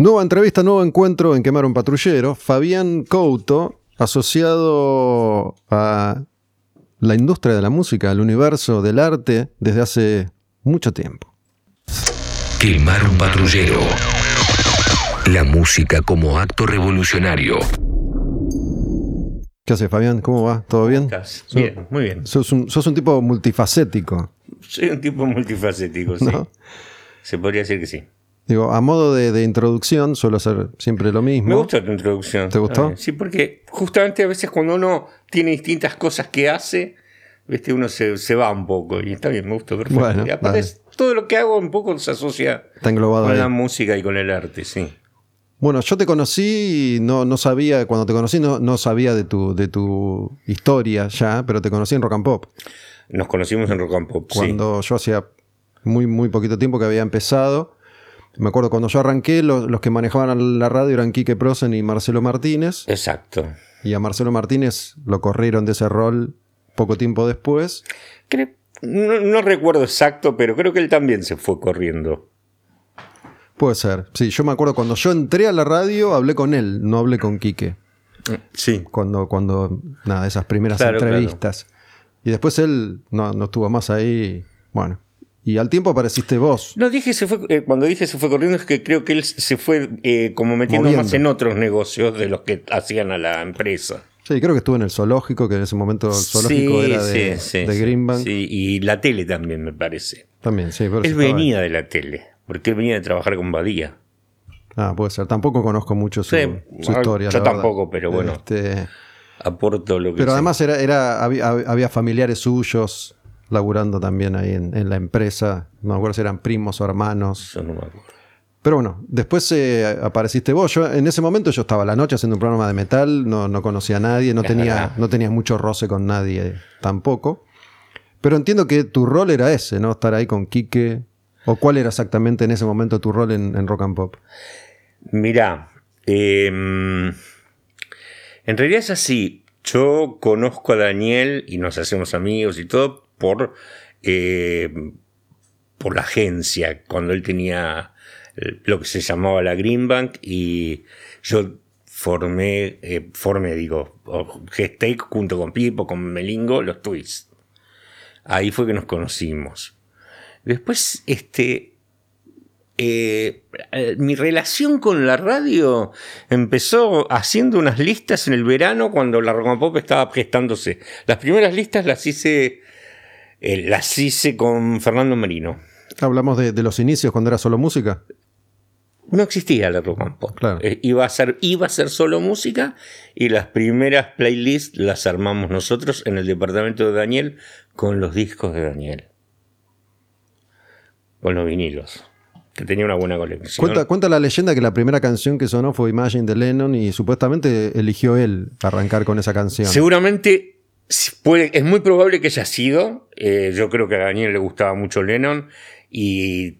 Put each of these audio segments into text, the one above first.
Nueva entrevista, nuevo encuentro en Quemar un Patrullero. Fabián Couto, asociado a la industria de la música, al universo del arte, desde hace mucho tiempo. Quemar un patrullero. La música como acto revolucionario. ¿Qué hace Fabián? ¿Cómo va? ¿Todo bien? Estás Bien, muy bien. Sos un, sos un tipo multifacético. Soy un tipo multifacético, sí. ¿No? Se podría decir que sí. Digo, a modo de, de introducción, suelo hacer siempre lo mismo. Me gusta tu introducción. ¿Te gustó? Ah, Sí, porque justamente a veces cuando uno tiene distintas cosas que hace, ¿viste? uno se, se va un poco. Y está bien, me gusta, perfecto. Bueno, y aparte, todo lo que hago un poco se asocia con ahí. la música y con el arte, sí. Bueno, yo te conocí y no, no sabía, cuando te conocí no, no sabía de tu, de tu historia ya, pero te conocí en Rock and Pop. Nos conocimos en Rock and Pop, sí. Cuando yo hacía muy, muy poquito tiempo que había empezado. Me acuerdo cuando yo arranqué, los, los que manejaban la radio eran Quique Prosen y Marcelo Martínez. Exacto. Y a Marcelo Martínez lo corrieron de ese rol poco tiempo después. Creo- no, no recuerdo exacto, pero creo que él también se fue corriendo. Puede ser. Sí, yo me acuerdo cuando yo entré a la radio, hablé con él, no hablé con Quique. Sí. Cuando, cuando nada, esas primeras Claro, entrevistas. Y después él no, no estuvo más ahí. Bueno. Y al tiempo apareciste vos. No, dije se fue, eh, cuando dije se fue corriendo es que creo que él se fue eh, como metiendo Moviendo. más en otros negocios de los que hacían a la empresa. Sí, creo que estuve en el zoológico, que en ese momento el zoológico era de, sí, de sí, Greenbank. sí, y la tele también me parece. También, sí. pero Él venía de la tele, porque él venía de trabajar con Badía. Ah, puede ser. Tampoco conozco mucho su, su ah, historia. yo verdad. tampoco, pero bueno. Este, Aporto lo que pero además era, era, había, había familiares suyos laburando también ahí en, en la empresa. No me acuerdo si eran primos o hermanos. Eso no me acuerdo. Pero bueno, después eh, apareciste vos. Yo, en ese momento yo estaba a la noche haciendo un programa de metal, no, no conocía a nadie, no tenía, no tenía mucho roce con nadie tampoco. Pero entiendo que tu rol era ese, ¿no? Estar ahí con Quique. ¿O cuál era exactamente en ese momento tu rol en, en Rock and Pop? Mirá, eh, en realidad es así. Yo conozco a Daniel y nos hacemos amigos y todo por, eh, por la agencia, cuando él tenía eh, lo que se llamaba la Greenbank y yo formé, eh, formé digo, gesté junto con Pipo, con Melingo, los Twists. Ahí fue que nos conocimos. Después, este, mi relación con la radio empezó haciendo unas listas en el verano cuando la Pop estaba gestándose. Las primeras listas las hice, eh, las hice con Fernando Marino. Hablamos de, de los inicios cuando era solo música. No existía la Rock and Pop. Claro. Eh, iba, a ser, iba a ser solo música y las primeras playlists las armamos nosotros en el departamento de Daniel con los discos de Daniel. Con los vinilos. Que tenía una buena colección. Cuenta, cuenta la leyenda que la primera canción que sonó fue Imagine de Lennon y supuestamente eligió él arrancar con esa canción. Seguramente puede- es muy probable que haya sido. Eh, yo creo que a Daniel le gustaba mucho Lennon y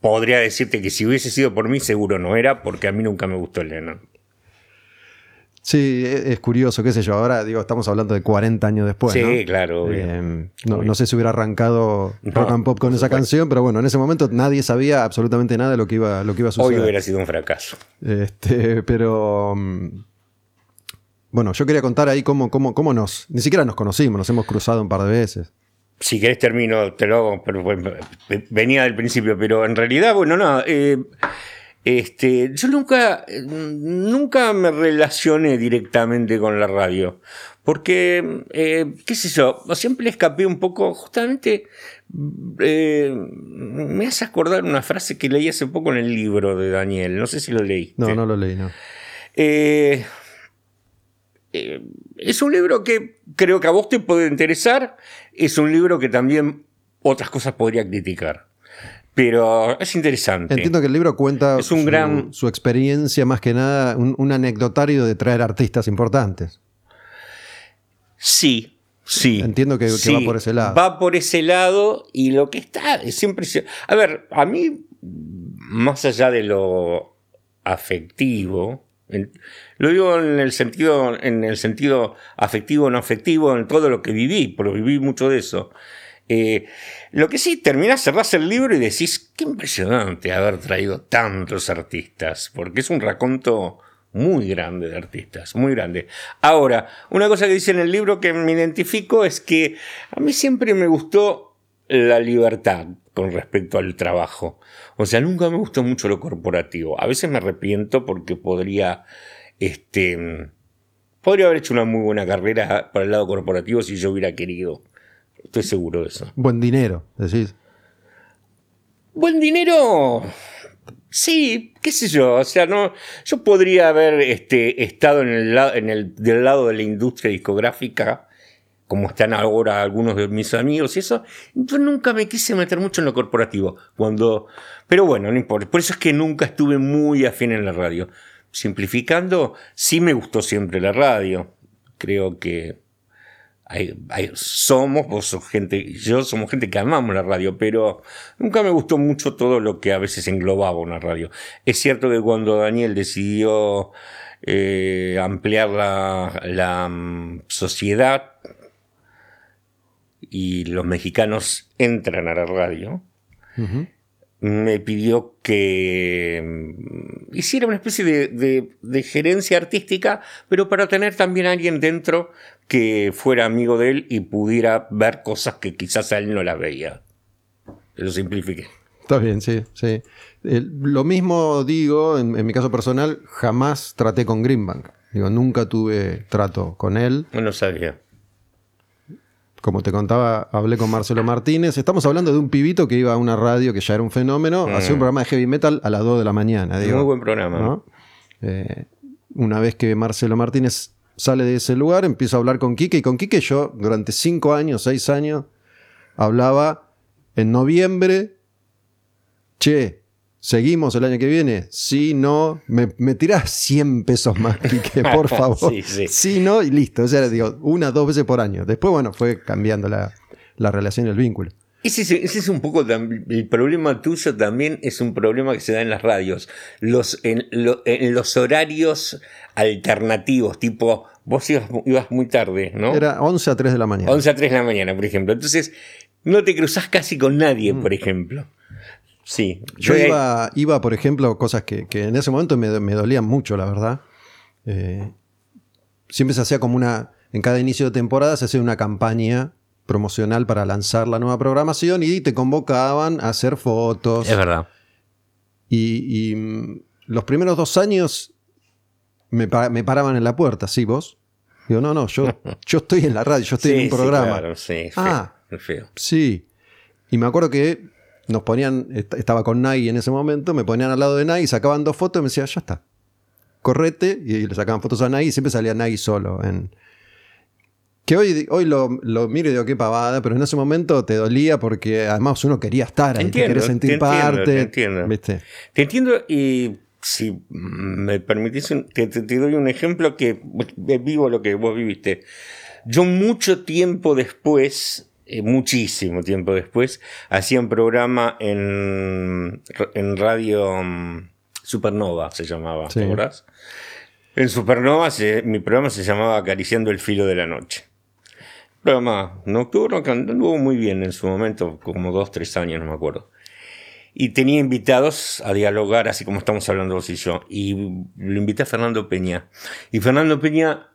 podría decirte que si hubiese sido por mí, seguro no era, porque a mí nunca me gustó Lennon. Sí, es, es curioso, qué sé yo. Ahora, digo, estamos hablando de 40 años después. sí, ¿no? claro. Eh, no, no sé si hubiera arrancado No, Rock and Pop con esa canción, pero bueno, en ese momento nadie sabía absolutamente nada de lo que iba, lo que iba a Hoy suceder. hubiera sido un fracaso. Este, pero mm, bueno, yo quería contar ahí cómo, cómo, cómo nos, ni siquiera nos conocimos, nos hemos cruzado un par de veces. Si querés termino, te lo hago, pero bueno, venía del principio, pero en realidad, bueno, nada, eh, este, yo nunca, nunca me relacioné directamente con la radio, porque, eh, qué sé yo, siempre escapé un poco, justamente, eh, me hace acordar una frase que leí hace poco en el libro de Daniel, no sé si lo leíste. No, no lo leí, no. Eh, eh, es un libro que creo que a vos te puede interesar. Es un libro que también otras cosas podría criticar. Pero es interesante. Entiendo que el libro cuenta Es un su, gran- su experiencia, más que nada, un, un anecdotario de traer artistas importantes. Sí, sí. Entiendo que- que sí, va por ese lado. Va por ese lado y lo que está es siempre... A ver, a mí, más allá de lo afectivo, lo digo en el sentido, en el sentido afectivo, no afectivo, en todo lo que viví, porque viví mucho de eso. Eh, lo que sí, terminás, cerrás el libro y decís, qué impresionante haber traído tantos artistas, porque es un raconto muy grande de artistas, muy grande. Ahora, una cosa que dice en el libro que me identifico es que a mí siempre me gustó la libertad con respecto al trabajo. O sea, nunca me gustó mucho lo corporativo. A veces me arrepiento porque podría, este, podría haber hecho una muy buena carrera para el lado corporativo si yo hubiera querido. Estoy seguro de eso. Buen dinero, decís. Buen dinero. Sí, qué sé yo, o sea, no, yo podría haber este, estado en el, en el, del lado de la industria discográfica, como están ahora algunos de mis amigos y eso, yo nunca me quise meter mucho en lo corporativo, cuando, pero bueno, no importa, por eso es que nunca estuve muy afín en la radio. Simplificando, sí me gustó siempre la radio, creo que somos, vos sos gente, yo somos gente que amamos la radio, pero nunca me gustó mucho todo lo que a veces englobaba una radio. Es cierto que cuando Daniel decidió eh, ampliar la, mm, sociedad y los mexicanos entran a la radio, me pidió que mm, hiciera una especie de, gerencia artística, pero para tener también a alguien dentro que fuera amigo de él y pudiera ver cosas que quizás a él no las veía. Lo simplifique. Está bien, sí, sí. lo mismo digo, en, mi caso personal, jamás traté con Greenbank. Digo, nunca tuve trato con él. No sabía como te contaba, hablé con Marcelo Martínez. Estamos hablando de un pibito que iba a una radio que ya era un fenómeno, mm. hacía un programa de heavy metal a las 2 de la mañana. Muy buen programa. Eh, una vez que Marcelo Martínez sale de ese lugar, empiezo a hablar con Quique. Y con Quique yo, durante 5 años, 6 años, hablaba en noviembre. Che, ¿Seguimos el año que viene? Sí, no. ¿Me, me tirás 100 pesos más, Quique, por favor? sí, sí. sí, no, y listo. O sea, digo, una, dos veces por año. Después, bueno, fue cambiando la, relación y el vínculo. Ese, ese, es un poco el problema tuyo también es un problema que se da en las radios. Los, en, los horarios alternativos, tipo, vos ibas, ibas, muy tarde, ¿no? Era 11 a 3 de la mañana. 11 a 3 de la mañana, por ejemplo. Entonces, no te cruzás casi con nadie, mm. por ejemplo. Sí. Yo iba, iba, por ejemplo, cosas que, en ese momento me, dolían mucho, la verdad. Eh, siempre se hacía como una. En cada inicio de temporada se hacía una campaña promocional para lanzar la nueva programación y te convocaban a hacer fotos. Es verdad. Y, mm, los primeros dos años me, paraban en la puerta, ¿sí vos? Digo, no, no, yo, yo estoy en la radio, yo estoy en un programa. Sí, claro, sí, ah, feo. Sí. Y me acuerdo que nos ponían, estaba con Nai en ese momento, me ponían al lado de Nai, sacaban dos fotos y me decían, ya está, correte, y le sacaban fotos a Nai y siempre salía Nai solo. En... Que hoy, hoy lo, miro y digo, qué pavada, pero en ese momento te dolía porque además uno quería estar ahí, entiendo, te sentir parte. te entiendo. Te entiendo y si me permitís, te, te, doy un ejemplo que vivo lo que vos viviste. Yo mucho tiempo después eh, muchísimo tiempo después, hacía un programa en, en radio mm, Supernova, se llamaba, ¿te acordás? En Supernova mi programa se llamaba Acariciando el filo de la noche. Programa nocturno que anduvo muy bien en su momento, como dos, tres años, no me acuerdo. Y tenía invitados a dialogar, así como estamos hablando vos y yo. Y lo invité a Fernando Peña. Y Fernando Peña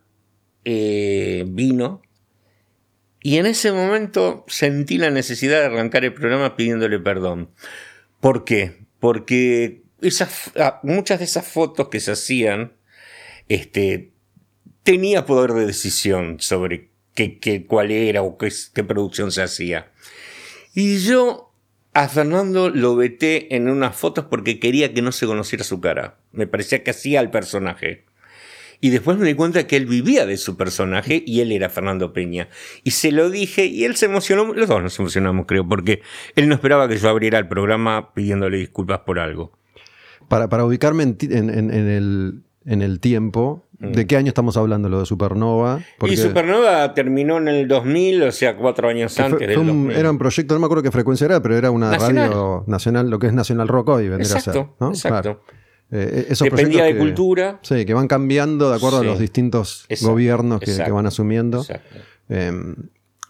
eh, vino y en ese momento sentí la necesidad de arrancar el programa pidiéndole perdón. ¿Por qué? Porque ah, muchas de esas fotos que se hacían, este, tenía poder de decisión sobre qué, qué cuál era o qué, qué producción se hacía. Y yo a Fernando lo veté en unas fotos porque quería que no se conociera su cara. Me parecía que hacía al personaje. Y después me di cuenta que él vivía de su personaje y él era Fernando Peña. Y se lo dije y él se emocionó, los dos nos emocionamos creo, porque él no esperaba que yo abriera el programa pidiéndole disculpas por algo. Para, para ubicarme en, el, en el tiempo, ¿De mm. qué año estamos hablando lo de Supernova? Y Supernova terminó en el 2000, o sea, cuatro años antes del Era un proyecto, no me acuerdo qué frecuencia era, pero era una radio nacional, lo que es Nacional Rock hoy, vendría a ser. Exacto. Eh, esos Dependía de cultura. Sí, que van cambiando de acuerdo a los distintos gobiernos que, van asumiendo. Em,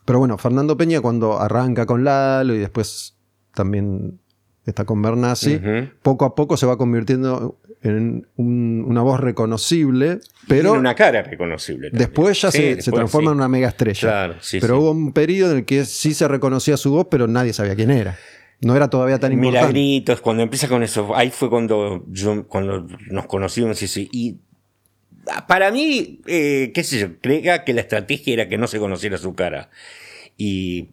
Pero bueno, Fernando Peña cuando arranca con Lalo y después también está con Bernasi, poco a poco se va convirtiendo en un- una voz reconocible, pero una cara reconocible. también. después ya Sí, se, transforma sí. en una mega estrella. Claro, sí, pero hubo un periodo en el que sí se reconocía su voz, pero nadie sabía quién era. No era todavía tan importante. Milagritos, cuando empieza con eso, ahí fue cuando yo, cuando nos conocimos y, y para mí, eh, qué sé yo, creía que la estrategia era que no se conociera su cara. Y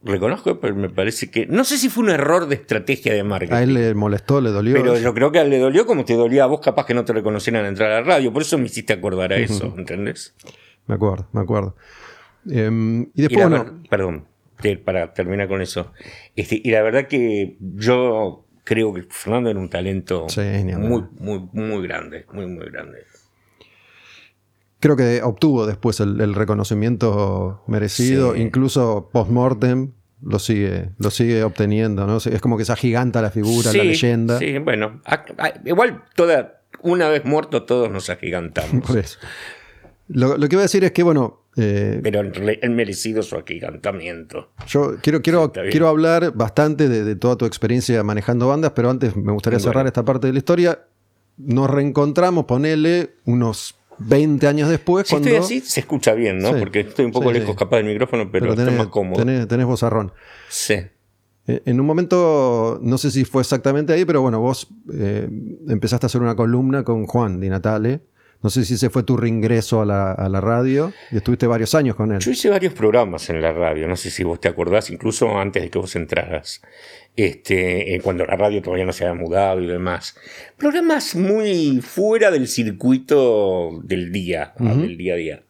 reconozco, pero me parece que, no sé si fue un error de estrategia de marketing. A él le molestó, le dolió. Pero yo creo que a él le dolió como te dolía a vos, capaz que no te reconocieran al entrar a la radio. Por eso me hiciste acordar a eso, ¿entendés? Me acuerdo, me acuerdo. Em, y Y después, la bueno, ver- perdón, te- para terminar con eso. Este, y la verdad que yo creo que Fernando era un talento Sí, muy, muy, muy grande, muy, muy grande. creo que obtuvo después el, el reconocimiento merecido, Sí. incluso post-mortem lo sigue, lo sigue obteniendo, ¿no? Es como que se agiganta la figura, la leyenda. Sí, bueno, a- a- igual toda, una vez muerto todos nos agigantamos. Por eso. Lo, lo que voy a decir es que, bueno, eh, pero es merecido su agigantamiento. yo quiero, quiero, Sí, está quiero hablar bastante de, de toda tu experiencia manejando bandas, pero antes me gustaría Bueno. cerrar esta parte de la historia. Nos reencontramos, ponele, unos 20 años después, Si cuando... estoy así, se escucha bien, ¿no? Sí. Porque estoy un poco Sí, lejos capaz del micrófono, pero, tenés, estoy más cómodo. tenés, tenés vozarrón. Sí. Eh, En un momento, no sé si fue exactamente ahí, pero bueno, vos eh, empezaste a hacer una columna con Juan Di Natale. No sé si ese fue tu reingreso a la, a la radio y estuviste varios años con él. Yo hice varios programas en la radio, no sé si vos te acordás, incluso antes de que vos entraras, este, eh, cuando la radio todavía no se había mudado y demás. Programas muy fuera del circuito del día, ah, del día a día.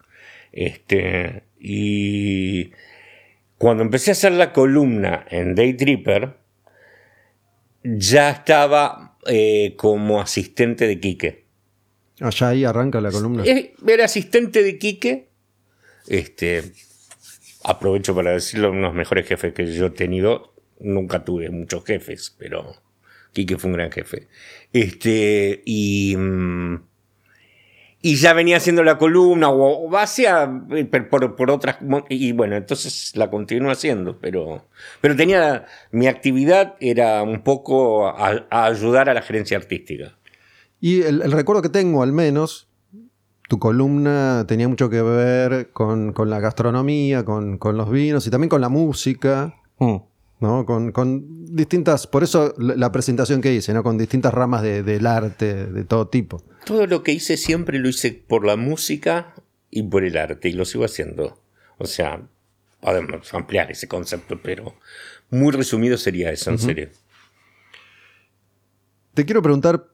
Este, y cuando empecé a hacer la columna en Day Tripper, ya estaba eh, como asistente de Quique. Allá ahí arranca la columna. Era asistente de Quique. Este, aprovecho para decirlo, uno de los mejores jefes que yo he tenido. Nunca tuve muchos jefes, pero Quique fue un gran jefe. Este, y, mm, y ya venía haciendo la columna, o, o por, por otras. Y bueno, entonces la continuo haciendo, pero, pero tenía. Mi actividad era un poco a ayudar a la gerencia artística. Y el, el recuerdo que tengo, al menos, tu columna tenía mucho que ver con, con la gastronomía, con, con los vinos y también con la música, ¿no? Con, con distintas, por eso la, presentación que hice, ¿no? Con distintas ramas de- del arte, de todo tipo. Todo lo que hice siempre lo hice por la música y por el arte, y lo sigo haciendo. O sea, podemos ampliar ese concepto, pero muy resumido sería eso, en serio. Te quiero preguntar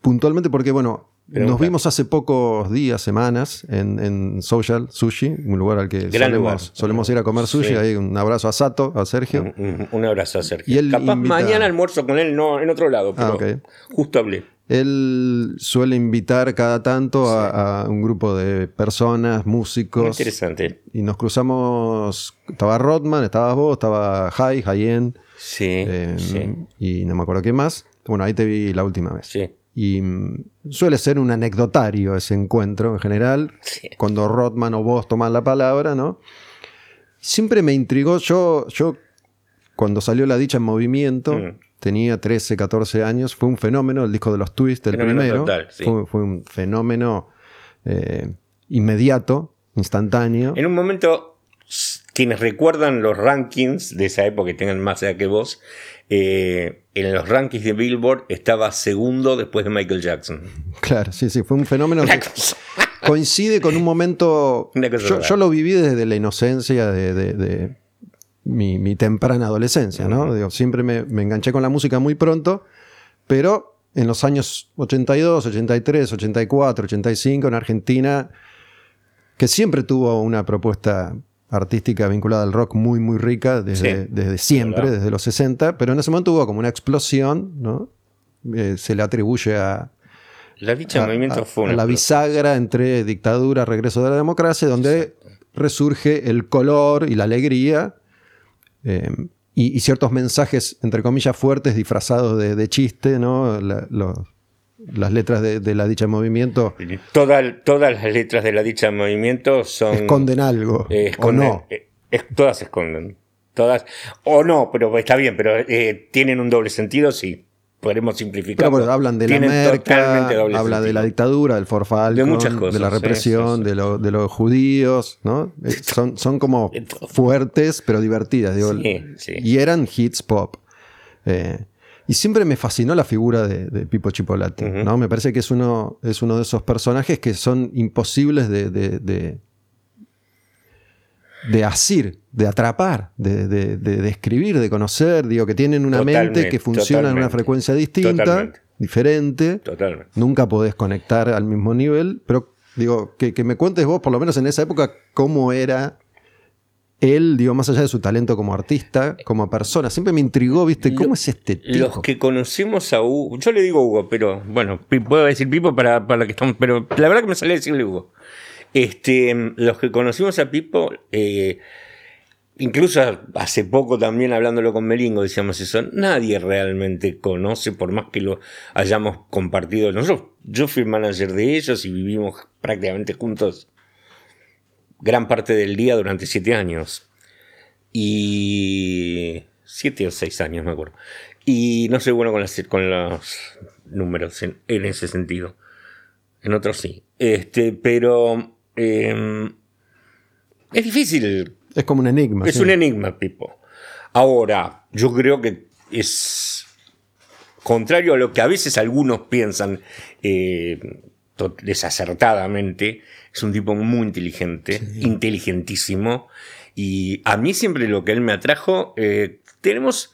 puntualmente porque, bueno, Pregunta. nos vimos hace pocos días, semanas, en, en Social Sushi, un lugar al que Gran lugar. solemos, solemos ir a comer sushi. Sí. Ahí un abrazo a Sato, a Sergio. Un, abrazo a Sergio. Y él Capaz invita- mañana almuerzo con él, no en otro lado, pero Ah, justo hablé. Él suele invitar cada tanto a, a un grupo de personas, Muy músicos. interesante. Y nos cruzamos. Estaba Rodman, estabas vos, estaba Jai, Jayen, Sí, eh, sí, y no me acuerdo qué más. Bueno, ahí te vi la última vez. sí. Y mm, suele ser un anecdotario ese encuentro en general, Sí. cuando Rodman o vos toman la palabra, ¿no? Siempre me intrigó, yo, yo cuando salió La Dicha en Movimiento, Mm. tenía 13, 14 años, fue un fenómeno, el disco de los Twists, el Fenómeno primero, total, sí. fue, fue un fenómeno eh, inmediato, instantáneo. En un momento, quienes recuerdan los rankings de esa época, que tengan más edad que vos, eh, en los rankings de Billboard estaba segundo después de Michael Jackson. Claro, sí, sí, fue un fenómeno que coincide con un momento. Yo, lo viví desde la inocencia de, de- de mi, mi temprana adolescencia, ¿no? Digo, siempre me, me enganché con la música muy pronto, pero en los años 82, 83, 84, 85, en Argentina, que siempre tuvo una propuesta artística vinculada al rock muy, muy rica desde, Sí, desde siempre, desde los 60, pero en ese momento hubo como una explosión, ¿no? Eh, se le atribuye a, La dicha a- movimiento a- fue a una la bisagra entre dictadura, regreso de la democracia, donde resurge el color y la alegría eh, y, y ciertos mensajes, entre comillas, fuertes disfrazados de, de chiste, ¿no? La- los- las letras de, de la dicha movimiento Toda- todas las letras de la dicha movimiento son. esconden algo, eh, o esconden- no. eh, Es- todas esconden. Todas. O no, pero está bien, pero eh, tienen un doble sentido, sí. Podremos simplificar. Bueno, hablan de la merca, de la dictadura, del Forfalcon, De muchas cosas, de la represión, sí, sí. De, lo- de los judíos, ¿no? Son, son como fuertes, pero divertidas. digo. Sí, sí. Y eran hits pop. Eh, y siempre me fascinó la figura de, de Pipo Chipolati, Ujú. ¿no? Me parece que es uno, es uno de esos personajes que son imposibles de, de, de, de asir, de atrapar, de, de, de describir, de conocer. Digo, que tienen una mente que funciona en una frecuencia distinta, Totalmente. diferente. Totalmente. Nunca podés conectar al mismo nivel, pero digo, que, que me cuentes vos, por lo menos en esa época, cómo era él, digo, más allá de su talento como artista, como persona. Siempre me intrigó, ¿viste? ¿Cómo Lo- es este tipo? Los que conocimos a Hugo, yo le digo Hugo, pero bueno, puedo decir Pipo para, para que estamos, pero la verdad que me sale decirle Hugo. Este, los que conocimos a Pipo, eh, incluso hace poco también hablándolo con Melingo decíamos eso, nadie realmente conoce, por más que lo hayamos compartido nosotros. Yo fui manager de ellos y vivimos prácticamente juntos gran parte del día durante siete años. Y. siete o seis años, me acuerdo. Y no soy bueno con, las, con los números en, en ese sentido. En otros sí. Este, pero. eh, es difícil Es como un enigma. es sí. un enigma, Pipo. Ahora, yo creo que es contrario a lo que a veces algunos piensan eh, desacertadamente. Es un tipo muy inteligente, inteligentísimo. Y a mí siempre lo que él me atrajo, eh, tenemos...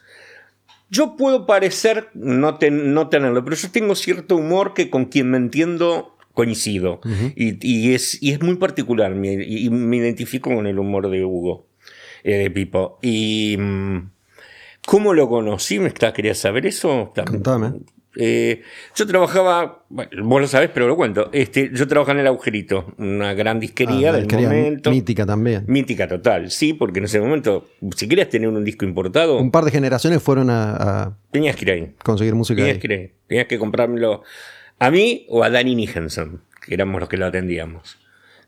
Yo puedo parecer no, ten- no tenerlo, pero yo tengo cierto humor que con quien me entiendo coincido. y, y es, y es muy particular, me- y, y me identifico con el humor de Hugo, eh, de Pipo. Y mm, cómo lo conocí, ¿me está, querías saber eso? Contame. Eh, yo trabajaba, bueno, vos lo sabés, pero lo cuento. Este, yo trabajaba en el Agujerito, una gran disquería Ah, del disquería momento. mítica también. Mítica total, sí, porque en ese momento, si querías tener un disco importado, Un par de generaciones fueron a, a tenías que ir ahí. conseguir música Tenías ahí. que, ir ahí. Tenías que comprármelo a mí o a Danny Nijensen, que éramos los que lo atendíamos.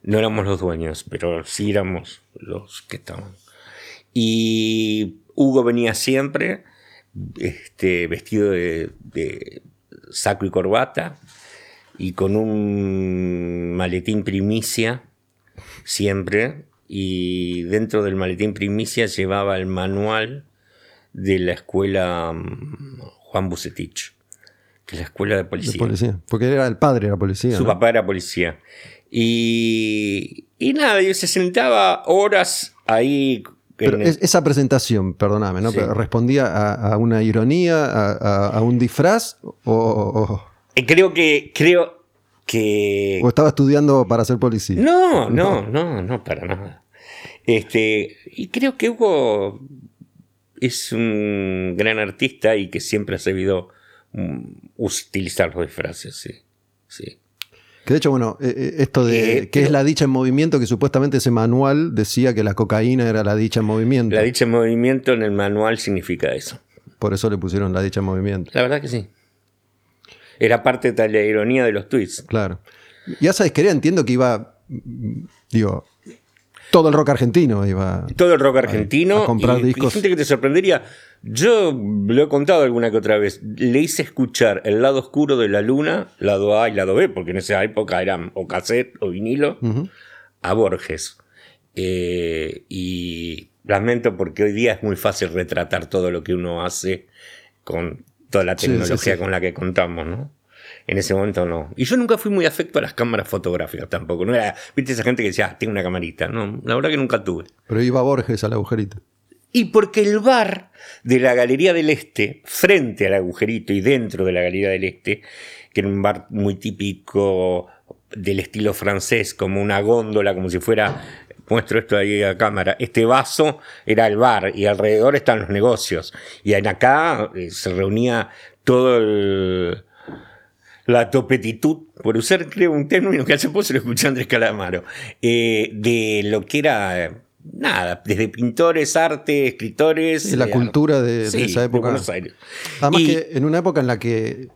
No éramos los dueños, pero sí éramos los que estaban. Y Hugo venía siempre este, vestido de, de saco y corbata y con un maletín primicia siempre. Y dentro del maletín primicia llevaba el manual de la escuela mm, Juan Bucetich, que es la escuela de de policía. Porque era el padre de la policía. Su ¿no? papá era policía. Y, y nada, yo se sentaba horas ahí. Pero el- es- esa presentación, perdóname, ¿no? Sí. ¿Respondía a, a una ironía, a, un disfraz? O, o- Eh, creo que. Creo que. o estaba estudiando para ser policía? No, no, no, no, para nada. Este, y creo que Hugo es un gran artista y que siempre ha sabido mm, utilizar los disfraces, sí. sí. Que de hecho, bueno, eh, eh, esto de Eh, qué pero- es la dicha en movimiento, que supuestamente ese manual decía que la cocaína era la dicha en movimiento. La dicha en movimiento en el manual significa eso. Por eso le pusieron la dicha en movimiento. La verdad que sí. Era parte de la ironía de los tweets. Claro. Y a esa disquería entiendo que iba, mm, digo, todo el rock argentino iba. Todo el rock argentino. a comprar y, discos. y gente que te sorprendería. Yo lo he contado alguna que otra vez. Le hice escuchar el lado oscuro de la luna, lado A y lado B, porque en esa época eran o cassette o vinilo, a Borges. Eh, y lamento porque hoy día es muy fácil retratar todo lo que uno hace con toda la Sí, sí, tecnología sí. con la que contamos, ¿no? En ese momento no. Y yo nunca fui muy afecto a las cámaras fotográficas tampoco. No era, viste esa gente que decía, ah, tengo una camarita. No, la verdad que nunca tuve. Pero iba Borges al agujerito. Y porque el bar de la Galería del Este, frente al agujerito y dentro de la Galería del Este, que era un bar muy típico del estilo francés, como una góndola, como si fuera, muestro esto ahí a cámara, este vaso era el bar y alrededor están los negocios. Y en acá eh, se reunía todo el, la topetitud, por usar creo un término que hace poco se lo escuché a Andrés Calamaro, eh, de lo que era, nada, desde pintores, arte, escritores. Sí, la eh, cultura de- de esa época. Buenos Aires. Además Y- que en una época en la que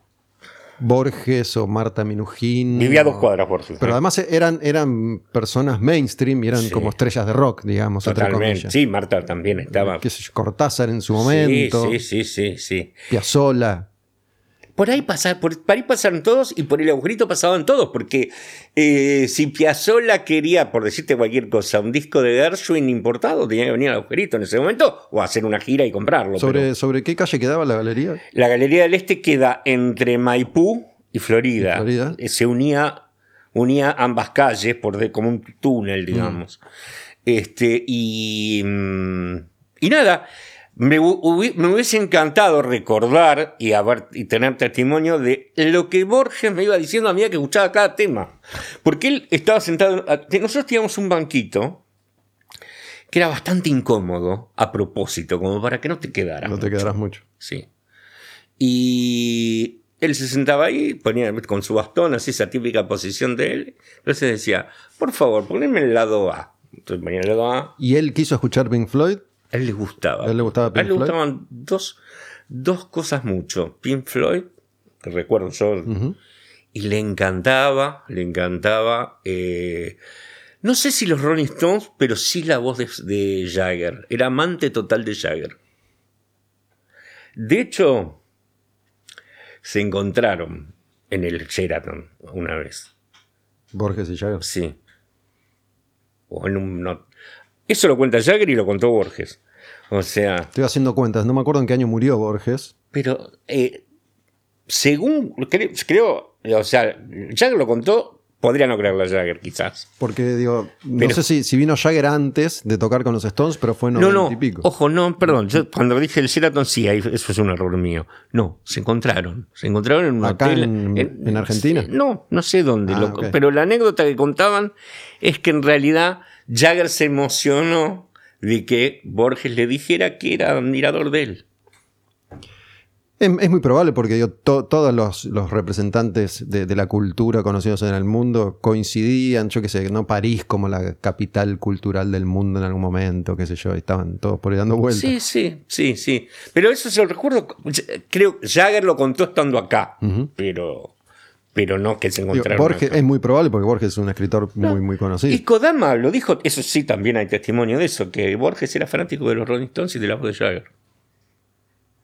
Borges o Marta Minujín. Vivía a dos cuadras, Borges. Pero además eran, eran personas mainstream y eran Sí. como estrellas de rock, digamos, Totalmente. Sí, Marta también estaba. Yo, Cortázar en su momento, Sí, sí, sí, sí, sí. Piazzolla. Por ahí pasaban, por, por ahí pasaron todos y por el agujerito pasaban todos, porque eh, si Piazzolla quería, por decirte cualquier cosa, un disco de Gershwin importado, tenía que venir al agujerito en ese momento o hacer una gira y comprarlo. ¿Sobre, pero ¿Sobre qué calle quedaba la galería? La Galería del Este queda entre Maipú y Florida. ¿Y Florida? Eh, Se unía, unía ambas calles por de, como un túnel, digamos. Este, y, mm, y nada, me, hu- hubi- me hubiese encantado recordar y, haber- y tener testimonio de lo que Borges me iba diciendo a medida que escuchaba cada tema. Porque él estaba sentado, nosotros teníamos un banquito que era bastante incómodo a propósito, como para que no te quedara. No te mucho. quedarás mucho. Sí. Y él se sentaba ahí, ponía con su bastón, así esa típica posición de él. Entonces decía, por favor, poneme el lado A. Entonces ponía el lado A. ¿Y él quiso escuchar Pink Floyd? A él le gustaba. ¿A él le gustaba A él le Pink Floyd? gustaban dos, dos cosas mucho. Pink Floyd, que recuerdo yo, y le encantaba, le encantaba. eh, no sé si los Rolling Stones, pero sí la voz de, de Jagger. Era amante total de Jagger. De hecho, se encontraron en el Sheraton una vez. Borges y Jagger. Sí. O en un. no- Eso lo cuenta Jagger y lo contó Borges. O sea, Estoy haciendo cuentas, no me acuerdo en qué año murió Borges. pero eh, según creo, creo, o sea, Jagger lo contó, podría no creerlo Jagger quizás. Porque digo, no Pero- sé si, si vino Jagger antes de tocar con los Stones, pero fue en No, 90 no, y pico. ojo, no, perdón, yo cuando dije el Sheraton, sí, ahí- eso es un error mío. No, se encontraron, se encontraron en un ¿Acá hotel. en- en Argentina? No, no sé dónde, Ah, lo- pero la anécdota que contaban es que en realidad Jagger se emocionó de que Borges le dijera que era admirador de él. Es, es muy probable porque digo, to- todos los, los representantes de, de la cultura conocidos en el mundo coincidían, yo qué sé, no París como la capital cultural del mundo en algún momento, qué sé yo, estaban todos por ahí dando vueltas. Sí, sí, sí, sí. Pero eso se lo recuerdo, creo, Jagger lo contó estando acá, pero, pero no que se Digo, encontraron Borges acá. es muy probable porque Borges es un escritor muy, muy conocido. Y Kodama lo dijo, eso sí, también hay testimonio de eso, que Borges era fanático de los Rolling Stones y de la voz de Jagger.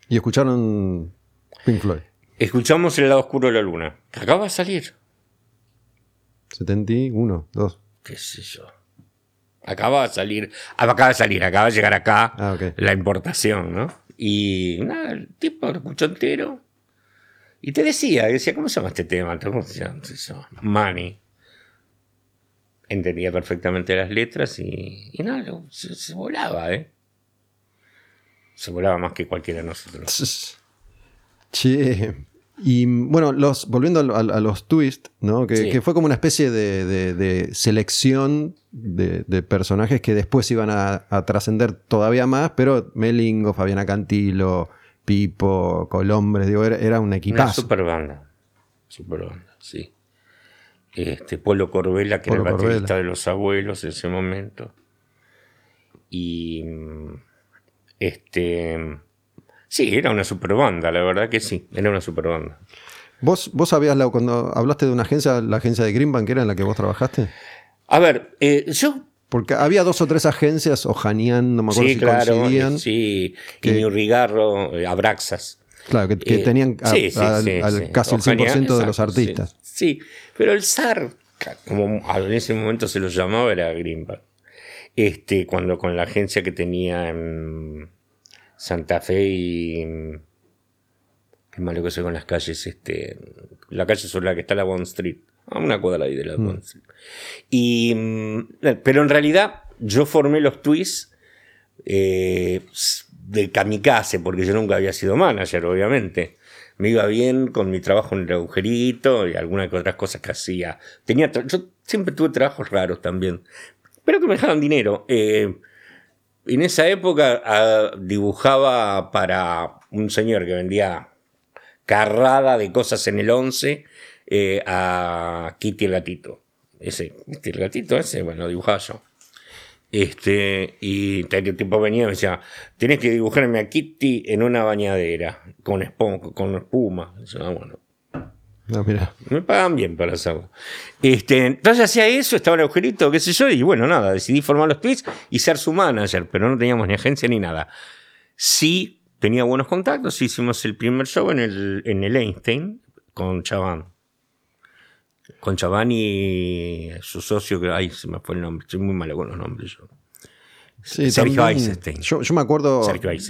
Y escucharon Pink Floyd, Escuchamos El lado oscuro de la luna, acaba de salir, 71, 2. qué sé yo. Acaba de salir, acaba de salir, acaba de llegar acá Ah, ok. la importación, ¿no? Y nada, el tipo lo escuchó entero. Y te decía, decía, ¿cómo se llama este tema? ¿Cómo se llama? Se llama Money. Entendía perfectamente las letras y, y nada, se, se volaba, ¿eh? Se volaba más que cualquiera de nosotros. Che. Y bueno, los, volviendo a, a- a los twists, ¿no? Que, Sí. que fue como una especie de, de- de selección de, de personajes que después iban a, a trascender todavía más, pero Melingo, Fabiana Cantilo, Pipo, Colombres, digo, era, era un Una equipazo. super banda. Super banda, sí. Este, Polo Corbella, que Polo era el baterista Corbella. de los abuelos en ese momento. Y. Este. Sí, era una super banda, la verdad que sí, era una super banda. ¿Vos, vos sabías, cuando hablaste de una agencia, la agencia de Greenbank, que era en la que vos trabajaste? A ver, eh, yo. Porque había dos o tres agencias, o Janian, no me acuerdo Sí, si claro, coincidían. sí, que- Iñurrigarro, eh, Abraxas. Claro, que, que Eh, tenían a- sí, sí, al- casi el Ojalá, 100% de los artistas. Sí, pero el zar, como en ese momento se lo llamaba, era Greenback. Este, cuando con la agencia que tenía en Santa Fe y. Qué malo que soy con las calles, este. La calle sobre la que está la Bond Street. A una cuadra ahí de la Bond Street. Y. mm, Pero en realidad, yo formé los twists eh, del kamikaze, porque yo nunca había sido manager, obviamente. Me iba bien con mi trabajo en el agujerito y algunas que otras cosas que hacía. Tenía yo siempre tuve trabajos raros también, pero que me dejaban dinero. Eh, en esa época ah, dibujaba para un señor que vendía carrada de cosas en el 11 eh, a Kitty el gatito. Ese, Kitty el gatito ese, bueno, dibujaba yo. Este, y el tipo venía y me decía, tienes que dibujarme a Kitty en una bañadera, con, espon- con espuma. Yo, "Ah, bueno. No, mira. Me pagan bien para hacerlo. Este, entonces hacía eso, estaba el agujerito, qué sé yo, y bueno, nada, decidí formar los tweets y ser su manager, pero no teníamos ni agencia ni nada. Sí tenía buenos contactos, hicimos el primer show en el, en el Einstein con Chaván. Con Chaván y su socio, que ay, se me fue el nombre, estoy muy malo con los nombres yo. Sí, Sergio también- Eisenstein. Yo, yo me acuerdo,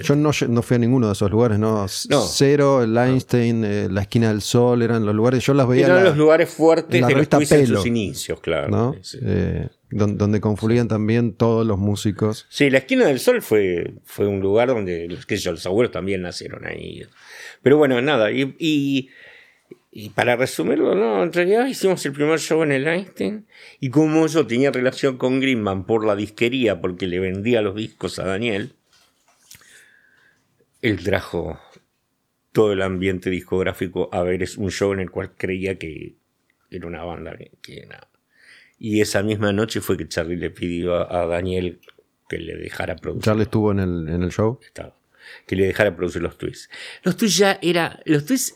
yo no, no fui a ninguno de esos lugares, ¿no? No. Cero, el Einstein, eh, la esquina del sol, eran los lugares, yo las veía Eran la- los lugares fuertes de los en sus inicios, claro. Eh, donde confluían también todos los músicos. Sí, la esquina del sol fue, fue un lugar donde los, qué sé yo, los abuelos también nacieron ahí. Pero bueno, nada. Y, y, y para resumirlo, no, en realidad hicimos el primer show en el Einstein. Y como yo tenía relación con Greenman por la disquería, porque le vendía los discos a Daniel, él trajo todo el ambiente discográfico a ver es un show en el cual creía que era una banda que, que nada. Y esa misma noche fue que Charlie le pidió a, a Daniel que le dejara producir. Charlie estuvo en el, en el show. Estaba. Que le dejara producir los tweets. Los tweets ya era. Los tweets.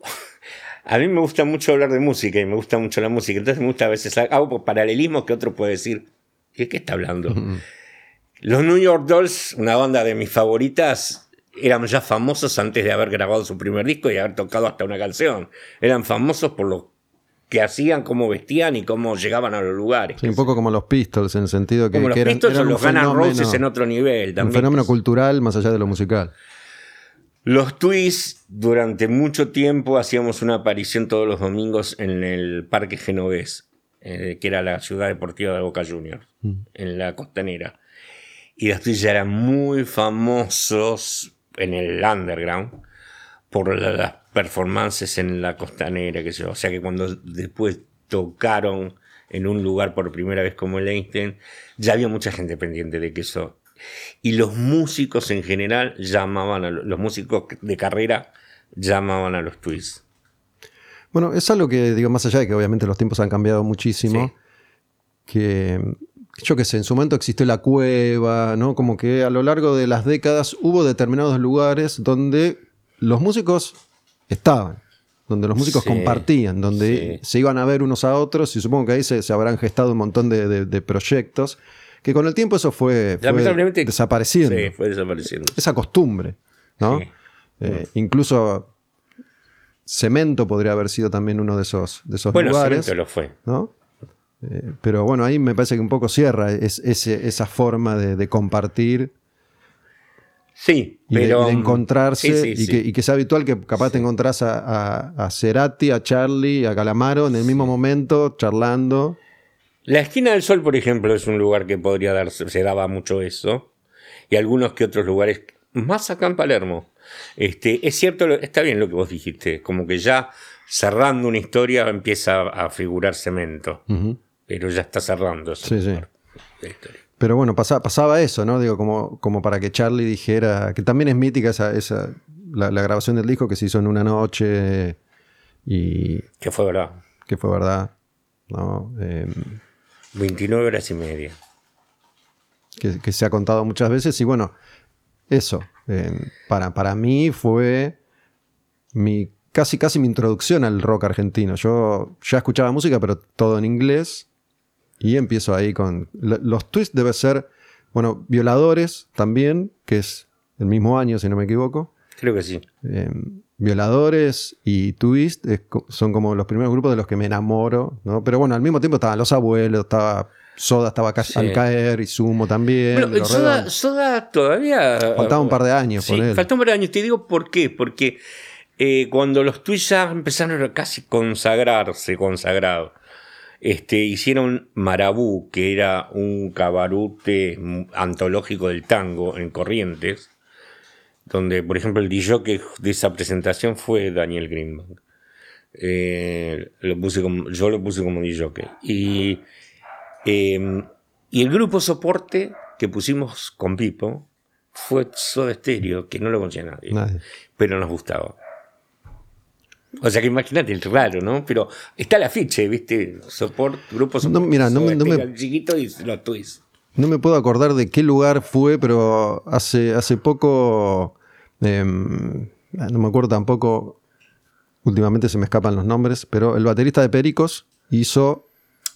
A mí me gusta mucho hablar de música y me gusta mucho la música. Entonces me gusta a veces. Hago paralelismos que otro puede decir. ¿Y de qué está hablando? Los New York Dolls, una banda de mis favoritas, eran ya famosos antes de haber grabado su primer disco y haber tocado hasta una canción. Eran famosos por lo que hacían, cómo vestían y cómo llegaban a los lugares. Sí, un poco como los Pistols, en el sentido que, como los que eran, Pistols eran un los Guns Roses en otro nivel. un También. fenómeno cultural más allá de lo musical. Los Twists, durante mucho tiempo hacíamos una aparición todos los domingos en el Parque Genovés, eh, que era la ciudad deportiva de Boca Juniors, en la costanera. Y los Twists ya eran muy famosos en el underground por la- las performances en la costanera, que sé yo. O sea que cuando después tocaron en un lugar por primera vez como el Einstein, ya había mucha gente pendiente de que eso. Y los músicos en general llamaban a lo- los músicos de carrera llamaban a los twists. Bueno, es algo que, digo, más allá de que obviamente los tiempos han cambiado muchísimo, que yo qué sé, en su momento existió la cueva, ¿no? Como que a lo largo de las décadas hubo determinados lugares donde los músicos estaban, donde los músicos Sí, compartían, donde sí. se iban a ver unos a otros y supongo que ahí se, se habrán gestado un montón de, de- de proyectos, que con el tiempo eso fue, desapareciendo. Sí, fue desapareciendo. Esa costumbre, ¿no? Sí. Eh, incluso Cemento podría haber sido también uno de esos, de esos Bueno, lugares. Cemento lo fue. ¿no? Eh, pero bueno, ahí me parece que un poco cierra es- esa forma de, de compartir Sí, y, de- pero. de, encontrarse Sí, sí, y. Que, y que sea habitual que capaz te encontrás a, a, a Cerati, a Charlie, a Calamaro en el mismo momento charlando. La esquina del sol, por ejemplo, es un lugar que podría darse, se daba mucho eso. Y algunos que otros lugares, más acá en Palermo. Este, es cierto, está bien lo que vos dijiste, como que ya cerrando una historia empieza a figurar cemento. Pero ya está cerrando esa Sí, sí. parte de la historia. Pero bueno, pasa- pasaba eso, ¿no? Digo, como, como para que Charlie dijera, que también es mítica esa, esa la, la grabación del disco que se hizo en una noche y Que fue verdad. que fue verdad, ¿no? Eh, 29 horas y media. que, que se ha contado muchas veces y bueno, eso, eh, para, para mí fue mi, casi, casi mi introducción al rock argentino. Yo ya escuchaba música, pero todo en inglés y empiezo ahí con... lo- Los twists debe ser, bueno, Violadores también, que es el mismo año, si no me equivoco. Creo que sí. Eh, Violadores y Twist es son como los primeros grupos de los que me enamoro, ¿no? Pero bueno, al mismo tiempo estaban Los Abuelos, estaba Soda, estaba ca- Sí. al caer y Sumo también. Bueno, Soda, todavía. Faltaba un par de años Sí, faltaba un par de años. Te digo por qué. Porque eh, cuando los tweets ya empezaron a casi consagrarse, consagrado, este, hicieron Marabú, que era un cabarute antológico del tango en Corrientes, donde, por ejemplo, el DJ de esa presentación fue Daniel Greenbank. Eh, lo puse como, yo lo puse como DJ. Y, eh, y el grupo soporte que pusimos con Pipo fue Soda Stereo, que no lo conocía nadie, Nadie. pero nos gustaba. O sea que imagínate, es raro, ¿no? Pero está el afiche, ¿viste? Support, grupo soporte. No, mira, no no me- chiquito y los. No me puedo acordar de qué lugar fue, pero hace, hace poco, em, no me acuerdo tampoco, últimamente se me escapan los nombres, pero el baterista de Pericos hizo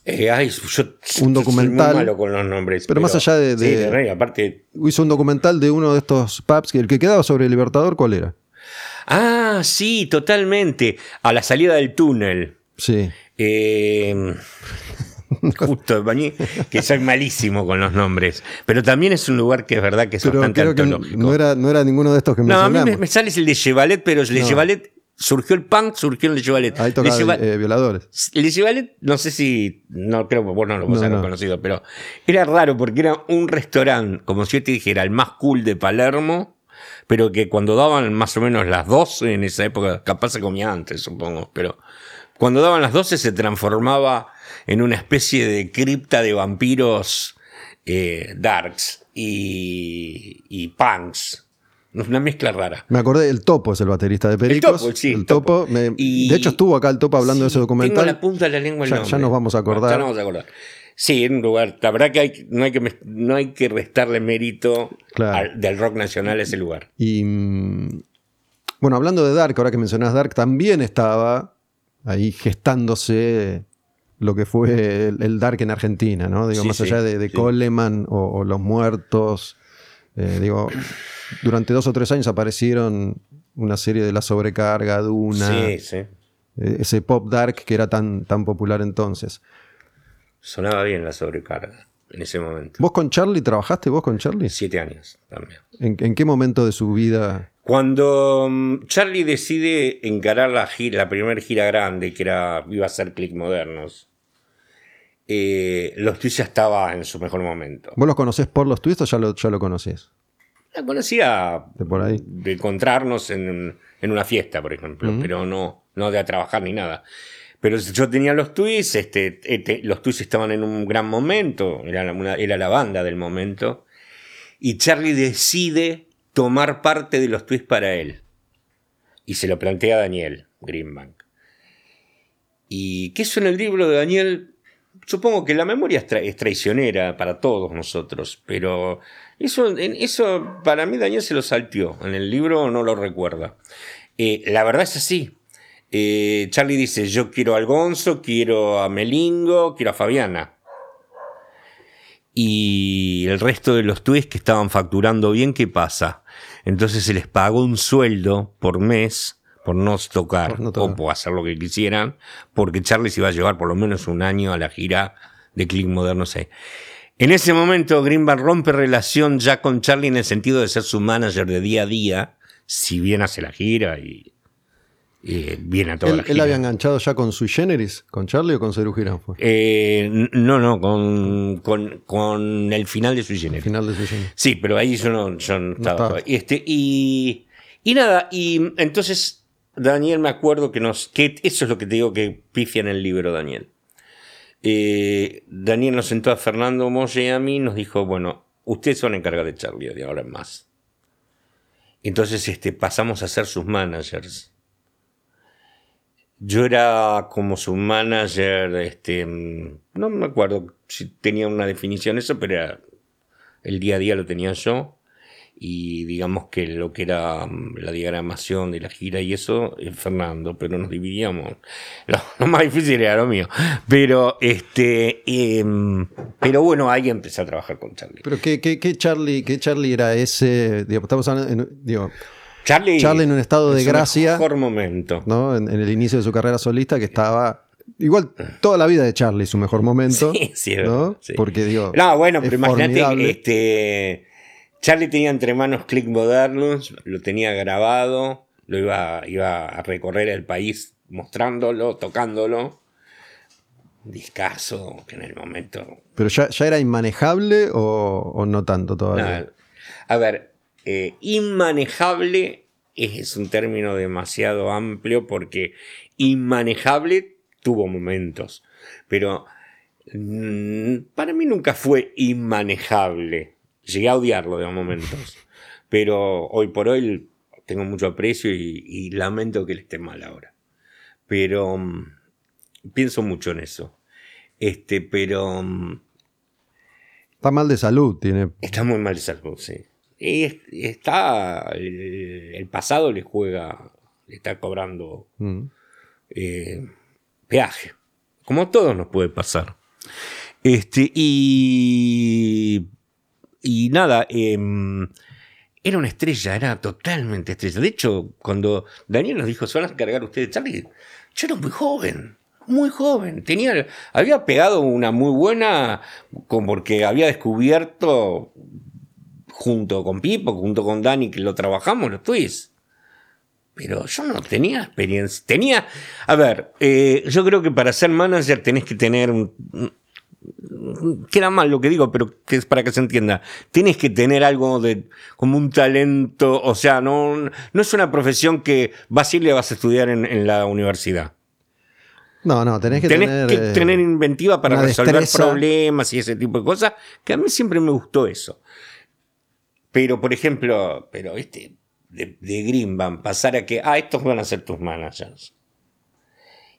Eh, ay, yo, Un soy documental. muy malo con los nombres. Pero más allá de- sí, de- verdad, y aparte. hizo un documental de uno de estos pubs que el que quedaba sobre el Libertador, ¿cuál era? Ah, sí, totalmente. A la salida del túnel. Sí. Eh, justo, Bañé, que soy malísimo con los nombres. Pero también es un lugar que es verdad que es Pero bastante creo que no era, no era ninguno de estos que No, a mí me, me sale el de Chevalet, pero el de. Chevalet surgió el punk, surgió el de Chevalet. Ahí tocaba eh, violadores. El de Chevalet, no sé si. No creo que vos no lo No, haber no. conocido, pero era raro porque era un restaurante, como si yo te dijera, el más cool de Palermo, pero que cuando daban más o menos las 12 en esa época, capaz se comía antes, supongo, pero cuando daban las 12 se transformaba en una especie de cripta de vampiros eh, darks y, y punks. Una mezcla rara. Me acordé, el Topo es el baterista de Pericos. Topo, sí, El Topo. Topo. me- Y- de hecho, estuvo acá el Topo hablando de ese documental. Tengo la punta de la lengua el Ya- nombre. ya nos vamos a acordar. Ya nos vamos a acordar. Sí, en un lugar. La verdad que hay, no, hay que, no hay que restarle mérito Claro. al- del rock nacional a ese lugar. Y mm, bueno, hablando de Dark, ahora que mencionás Dark, también estaba ahí gestándose lo que fue el, el Dark en Argentina, ¿no? Digo, Sí, más sí, allá de, de sí. Coleman o, o Los Muertos. eh, digo, durante dos o tres años aparecieron una serie de La Sobrecarga, Duna, Sí, sí. eh, ese pop dark que era tan, tan popular entonces. Sonaba bien la sobrecarga en ese momento. ¿Vos con Charlie trabajaste vos con Charlie? Siete años también. ¿En, en qué momento de su vida? Cuando mm, Charlie decide encarar la gira, la primera gira grande, que era iba a ser Click Modernos, eh, los Twists ya estaba en su mejor momento. ¿Vos los conocés por los twists o ya lo, ya lo conocés? La conocía De por ahí. de encontrarnos en, en una fiesta, por ejemplo, pero no, no de a trabajar ni nada. Pero yo tenía los tweets, este, este, los tweets estaban en un gran momento, era la, banda del momento, y Charlie decide tomar parte de los tweets para él. Y se lo plantea a Daniel Greenbank. Y que eso en el libro de Daniel, supongo que la memoria es, tra- es traicionera para todos nosotros, pero eso, eso para mí Daniel se lo salteó, en el libro no lo recuerda. Eh, la verdad es así. Eh, Charlie dice, yo quiero al Gonzo, quiero a Melingo, quiero a Fabiana. Y el resto de los tweets que estaban facturando bien, ¿qué pasa? Entonces se les pagó un sueldo por mes por no tocar Por no tocar. o por hacer lo que quisieran, porque Charlie se iba a llevar por lo menos un año a la gira de Click Moderno 6. En ese momento, Greenback rompe relación ya con Charlie en el sentido de ser su manager de día a día, si bien hace la gira y, y viene a toda ¿Él, la él gira. había enganchado ya con Sui Generis? ¿Con Charlie o con Girán fue? Eh, no, no, con, con, con el final de su género. final de Sui Generis. Sí, pero ahí yo no, yo no estaba. todavía. Este, y, y nada, y entonces Daniel me acuerdo que nos. que eso es lo que te digo que pifia en el libro, Daniel. Eh, Daniel nos sentó a Fernando Molle y a mí y nos dijo: Bueno, ustedes son encargados de Charlie de ahora en más. Entonces este, pasamos a ser sus managers. Yo era como su manager, este, mm, no me acuerdo si tenía una definición eso, pero el día a día lo tenía yo. Y digamos que lo que era mm, la diagramación de la gira y eso, eh, Fernando, pero nos dividíamos. Lo, más difícil era lo mío. Pero, este, em, pero bueno, ahí empecé a trabajar con Charlie. Pero ¿qué, qué, qué Charlie, qué Charlie era ese? Digo, estamos hablando, digo, Charlie, Charlie en un estado de gracia. mejor momento. ¿no? En, en el inicio de su carrera solista que estaba... Igual toda la vida de Charlie, su mejor momento. Sí, sí, ¿no? sí. Porque digo... No, bueno, pero imagínate, este, Charlie tenía entre manos Click Modernos, lo tenía grabado, lo iba, iba a recorrer el país mostrándolo, tocándolo. Un discazo que en el momento. Pero ya, ya era inmanejable o, o no tanto todavía. A ver, eh, inmanejable es un término demasiado amplio porque inmanejable tuvo momentos, pero mm, para mí nunca fue inmanejable. Llegué a odiarlo de momentos, pero hoy por hoy tengo mucho aprecio y, y lamento que él esté mal ahora. Pero mm, pienso mucho en eso. Este, pero mm, Está mal de salud, tiene... Está muy mal de salud, sí. Está. El, el pasado le juega, le está cobrando mm. eh, peaje. Como a todos nos puede pasar. Este, y. Y nada, em, era una estrella, era totalmente estrella. De hecho, cuando Daniel nos dijo, se van a cargar ustedes, Charlie, yo era muy joven, muy joven. Tenía, había pegado una muy buena, porque había descubierto, junto con Pipo, junto con Dani, que lo trabajamos, los twists. Pero yo no tenía experiencia. Tenía, a ver, eh, yo creo que para ser manager tenés que tener un, queda mal lo que digo, pero que es para que se entienda. Tienes que tener algo de, como un talento, o sea, no, no es una profesión que vas y vas a estudiar en, la universidad. No, no, tenés que tener, que eh, tener inventiva para resolver problemas y ese tipo de cosas, que a mí siempre me gustó eso. Pero, por ejemplo, pero este, de, de Greenbank, pasar a que, ah, estos van a ser tus managers.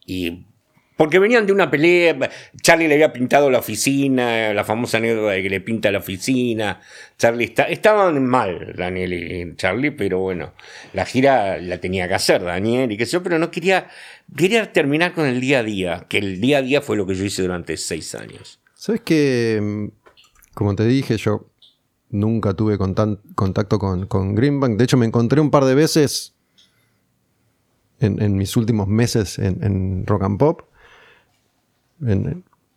Y porque venían de una pelea, Charlie le había pintado la oficina, la famosa anécdota de que le pinta la oficina. Charlie está, estaban mal, Daniel y Charlie, pero bueno, la gira la tenía que hacer Daniel y sé yo, pero no quería, quería terminar con el día a día, que el día a día fue lo que yo hice durante seis años. Sabes que, como te dije, yo nunca tuve contacto con, con Greenbank. De hecho, me encontré un par de veces en, mis últimos meses en, en Rock and Pop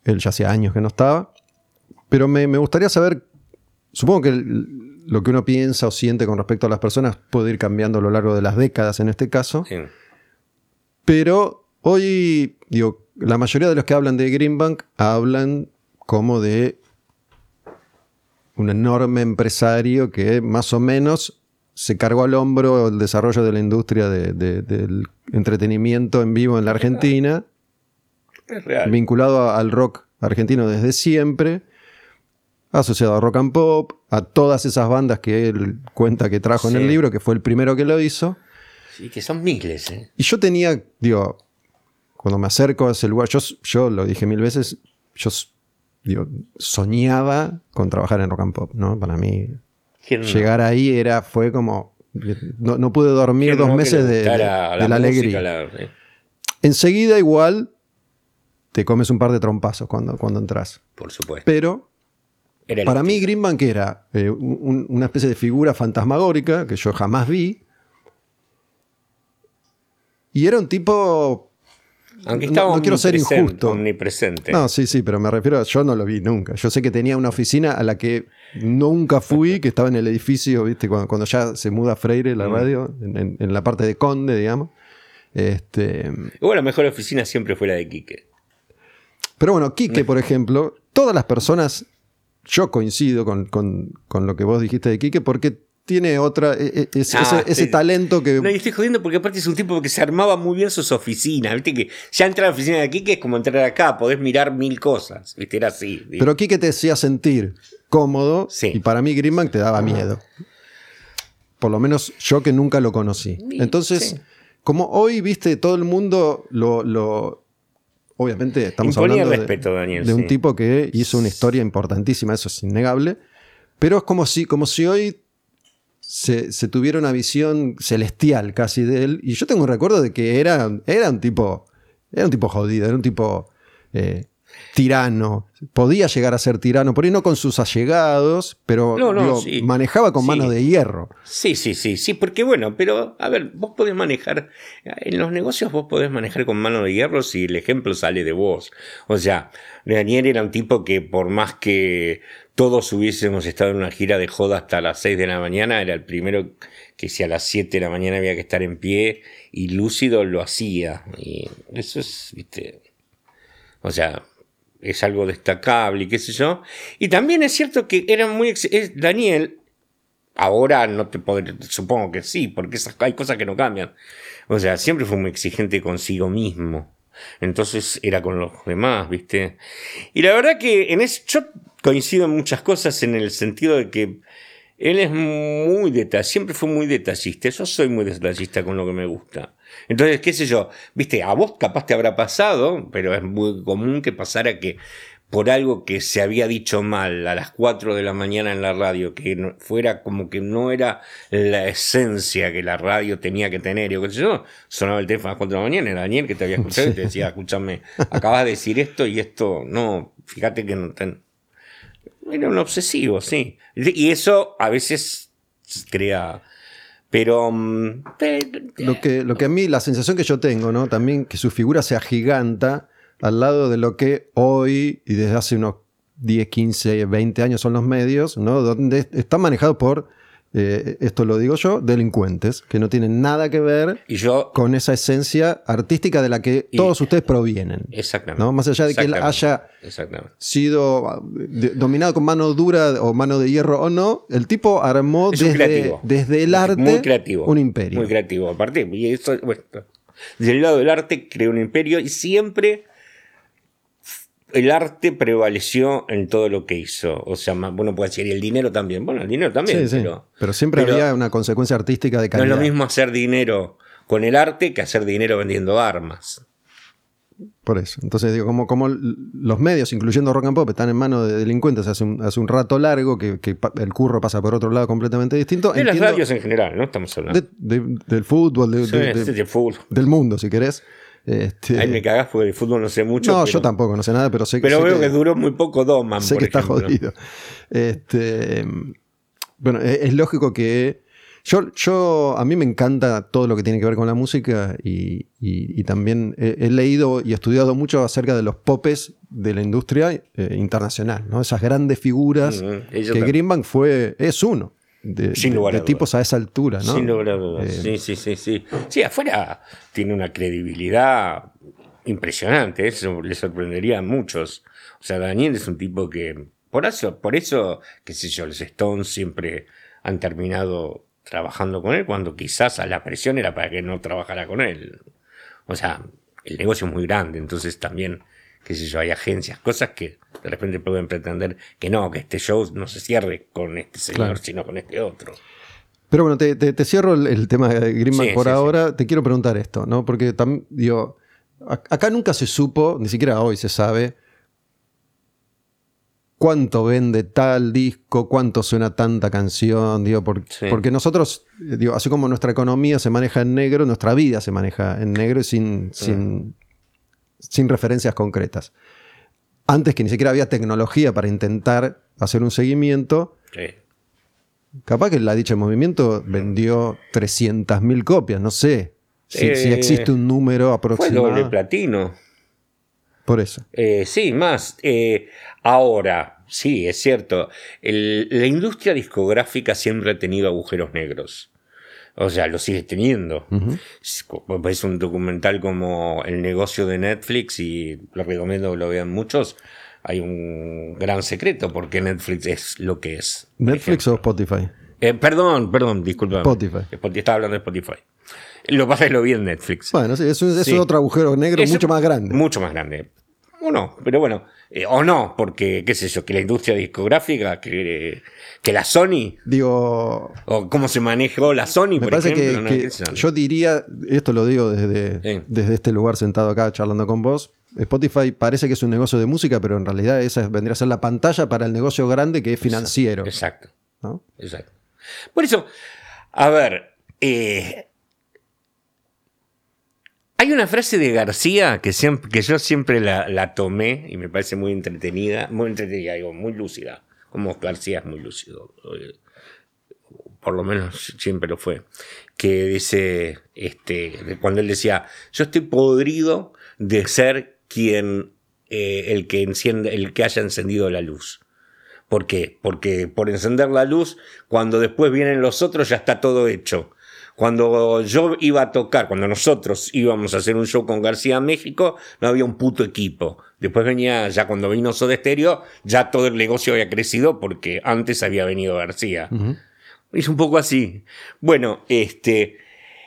él ya hacía años que no estaba. Pero me, gustaría saber, supongo que lo que uno piensa o siente con respecto a las personas puede ir cambiando a lo largo de las décadas en este caso. Pero hoy, digo, la mayoría de los que hablan de Greenbank hablan como de un enorme empresario que más o menos se cargó al hombro el desarrollo de la industria del entretenimiento en vivo en la Argentina Vinculado al rock argentino desde siempre, asociado a rock and pop, a todas esas bandas que él cuenta que trajo en el libro, que fue el primero que lo hizo. Sí, que son miles. ¿eh? Y yo tenía, digo, cuando me acerco a ese lugar, yo, yo lo dije mil veces, yo digo, soñaba con trabajar en rock and pop, ¿no? Para mí, llegar ahí era, fue como, no, pude dormir dos meses de, la, alegría. Enseguida igual te comes un par de trompazos cuando, cuando entras. Por supuesto. Pero para mí Greenbank era eh, una especie de figura fantasmagórica que yo jamás vi. Y era un tipo... Aunque estaba no, quiero ser injusto. Omnipresente. No, sí, sí, pero me refiero a yo no lo vi nunca. Yo sé que tenía una oficina a la que nunca fui, que estaba en el edificio, ¿viste? Cuando, ya se muda Freire, la mm. radio, en, la parte de Conde, digamos. Este... Bueno, la mejor oficina siempre fue la de Quique. Pero bueno, Quique, por ejemplo, todas las personas, yo coincido con, lo que vos dijiste de Quique, porque tiene otra, e, e, ah, ese, talento que... No, y estoy jodiendo porque aparte es un tipo que se armaba muy bien sus oficinas, viste que ya entrar a la oficina de Quique es como entrar acá, podés mirar mil cosas, viste, era así. Pero Quique te hacía sentir cómodo y para mí Greenbank te daba miedo. Por lo menos yo que nunca lo conocí. Entonces, como hoy, viste, todo el mundo lo Obviamente estamos hablando de, un tipo que hizo una historia importantísima, eso es innegable, pero es como si, como si hoy se, tuviera una visión celestial casi de él, y yo tengo un recuerdo de que era, era un tipo, era un tipo jodido, era un tipo eh, tirano, podía llegar a ser tirano, por ahí no con sus allegados, pero manejaba con mano de hierro. Sí, sí, sí, sí, porque bueno, pero a ver, vos podés manejar, en los negocios vos podés manejar con mano de hierro si el ejemplo sale de vos. O sea, Daniel era un tipo que por más que todos hubiésemos estado en una gira de joda hasta las 6 de la mañana, era el primero que si a las 7 de la mañana había que estar en pie y lúcido lo hacía. Y eso es, viste, o sea, es algo destacable y qué sé yo. Y también es cierto que era muy... Daniel, ahora no te podré, supongo que sí, porque hay cosas que no cambian. O sea, siempre fue muy exigente consigo mismo. Entonces era con los demás, ¿viste? Y la verdad que en yo coincido en muchas cosas en el sentido de que él es muy detallista, siempre fue muy detallista. Yo soy muy detallista con lo que me gusta. Entonces, qué sé yo, viste, a vos capaz te habrá pasado, pero es muy común que pasara que por algo que se había dicho mal a las 4 de la mañana en la radio, que fuera como que no era la esencia que la radio tenía que tener. Yo, qué sé yo, sonaba el teléfono a las 4 de la mañana, era Daniel que te había escuchado y te decía, escúchame, acabas de decir esto y esto, no, fíjate que no Era un obsesivo, sí. Y eso a veces crea... Pero... Mm, lo, que, lo que a mí, la sensación que yo tengo, ¿no? También que su figura se agiganta al lado de lo que hoy y desde hace unos 10, 15, 20 años son los medios, ¿no? Donde están manejados por, eh, esto lo digo yo, delincuentes, que no tienen nada que ver con esa esencia artística de la que todos ustedes provienen. Exactamente. ¿no? Más allá de que él haya sido dominado con mano dura o mano de hierro o no, el tipo armó desde, desde, el arte un imperio. Muy creativo. Aparte, y bueno, del lado del arte creó un imperio y siempre el arte prevaleció en todo lo que hizo. O sea, bueno, puede decir, y el dinero también. Bueno, el dinero también. pero, pero, siempre había una consecuencia artística de calidad. No es lo mismo hacer dinero con el arte que hacer dinero vendiendo armas. Por eso. Entonces digo, como, como los medios, incluyendo rock and pop, están en manos de delincuentes hace un, hace un rato largo, que, el curro pasa por otro lado completamente distinto. De las radios en general, ¿no? Estamos hablando. del fútbol, del mundo, si querés. Este... Ahí me cagás porque de fútbol no sé mucho. No, yo tampoco, no sé nada, pero sé que. Pero veo que, duró muy poco Doman. Sé que está jodido. Este, bueno, es, lógico que. Yo, yo, a mí me encanta todo lo que tiene que ver con la música y, también he, leído y estudiado mucho acerca de los popes de la industria eh, internacional, ¿no? Esas grandes figuras que Greenbank fue, es uno de, tipos a esa altura, ¿no? Sin lugar a dudas. Eh, sí, sí, sí, sí. Sí, afuera tiene una credibilidad impresionante, eso le sorprendería a muchos. O sea, Daniel es un tipo que, por eso, por eso, qué sé yo, los Stones siempre han terminado trabajando con él, cuando quizás a la presión era para que no trabajara con él. O sea, el negocio es muy grande, entonces también qué sé yo, hay agencias, cosas que de repente pueden pretender que no, que este show no se cierre con este señor, sino con este otro. Pero bueno, te, cierro el, tema de Greenman por ahora. Te quiero preguntar esto, ¿no? Porque también, digo, acá nunca se supo, ni siquiera hoy se sabe, cuánto vende tal disco, cuánto suena tanta canción, digo, porque nosotros, digo, así como nuestra economía se maneja en negro, nuestra vida se maneja en negro y sin, sin sin referencias concretas. Antes que ni siquiera había tecnología para intentar hacer un seguimiento, capaz que la dicha movimiento vendió 300.000 copias, no sé si, eh, existe un número aproximado. Fue doble platino. Por eso. Eh, sí, más. Eh, ahora, sí, es cierto. la industria discográfica siempre ha tenido agujeros negros. O sea, lo sigue teniendo. Es un documental como El negocio de Netflix y lo recomiendo que lo vean muchos. Hay un gran secreto porque Netflix es lo que es. ¿Netflix o Spotify? Eh, perdón, perdón, disculpa. Spotify. Estaba hablando de Spotify. Lo que pasa es que lo vi en Netflix. Bueno, sí, eso, es otro agujero negro mucho más grande. Mucho más grande. O no, pero bueno. Eh, o no, porque, qué sé yo, que la industria discográfica, que, que la Sony. Digo. O cómo se manejó la Sony, me parece Que, yo diría, esto lo digo desde, desde este lugar sentado acá charlando con vos. Spotify parece que es un negocio de música, pero en realidad esa vendría a ser la pantalla para el negocio grande que es financiero. Exacto. Exacto. Por eso, a ver, eh, hay una frase de García que, siempre, que yo siempre la, tomé y me parece muy entretenida, muy entretenida, muy lúcida, como García es muy lúcido, eh, por lo menos siempre lo fue, que dice, este, cuando él decía, yo estoy podrido de ser quien, eh, el que enciende, el que haya encendido la luz. ¿Por qué? Porque por encender la luz, cuando después vienen los otros ya está todo hecho. Cuando yo iba a tocar, cuando nosotros íbamos a hacer un show con García México, no había un puto equipo. Después venía, ya cuando vino Soda Stereo, ya todo el negocio había crecido porque antes había venido García. Es un poco así. Bueno, este,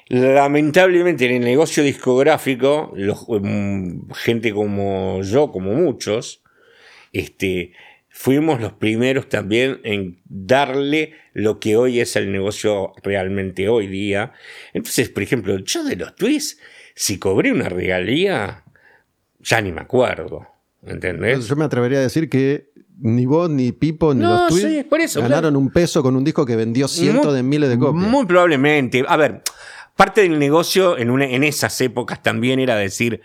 lamentablemente en el negocio discográfico, mm, gente como yo, como muchos, este, fuimos los primeros también en darle lo que hoy es el negocio realmente hoy día. Entonces, por ejemplo, yo de los tweets, si cobré una regalía, ya ni me acuerdo. ¿Entendés? Yo me atrevería a decir que ni vos, ni Pipo, ni No, los Tweets sí, por eso, ganaron un peso con un disco que vendió cientos Muy- de miles de copias. Muy probablemente. A ver, parte del negocio en, una- en esas épocas también era decir,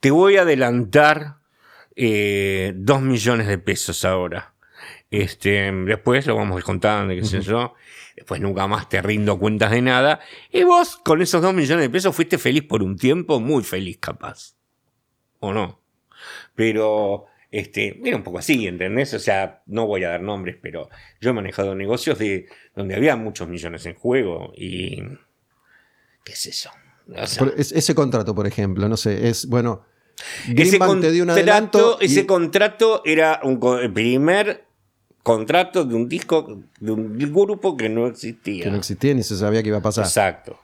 te voy a adelantar eh, dos millones de pesos ahora. Este, después lo vamos contando, qué sé yo. Después nunca más te rindo cuentas de nada. Y vos, con esos dos millones de pesos, fuiste feliz por un tiempo, muy feliz capaz. ¿O no? Pero, este, era un poco así, ¿entendés? O sea, no voy a dar nombres, pero yo he manejado negocios de donde había muchos millones en juego y. ¿Qué es eso? O sea, ese contrato, por ejemplo, no sé, es, bueno, ese Greenbank te dio un adelanto y- ese contrato era un el primer contrato de un disco, de un grupo que no existía. que no existía ni se sabía que iba a pasar. Exacto.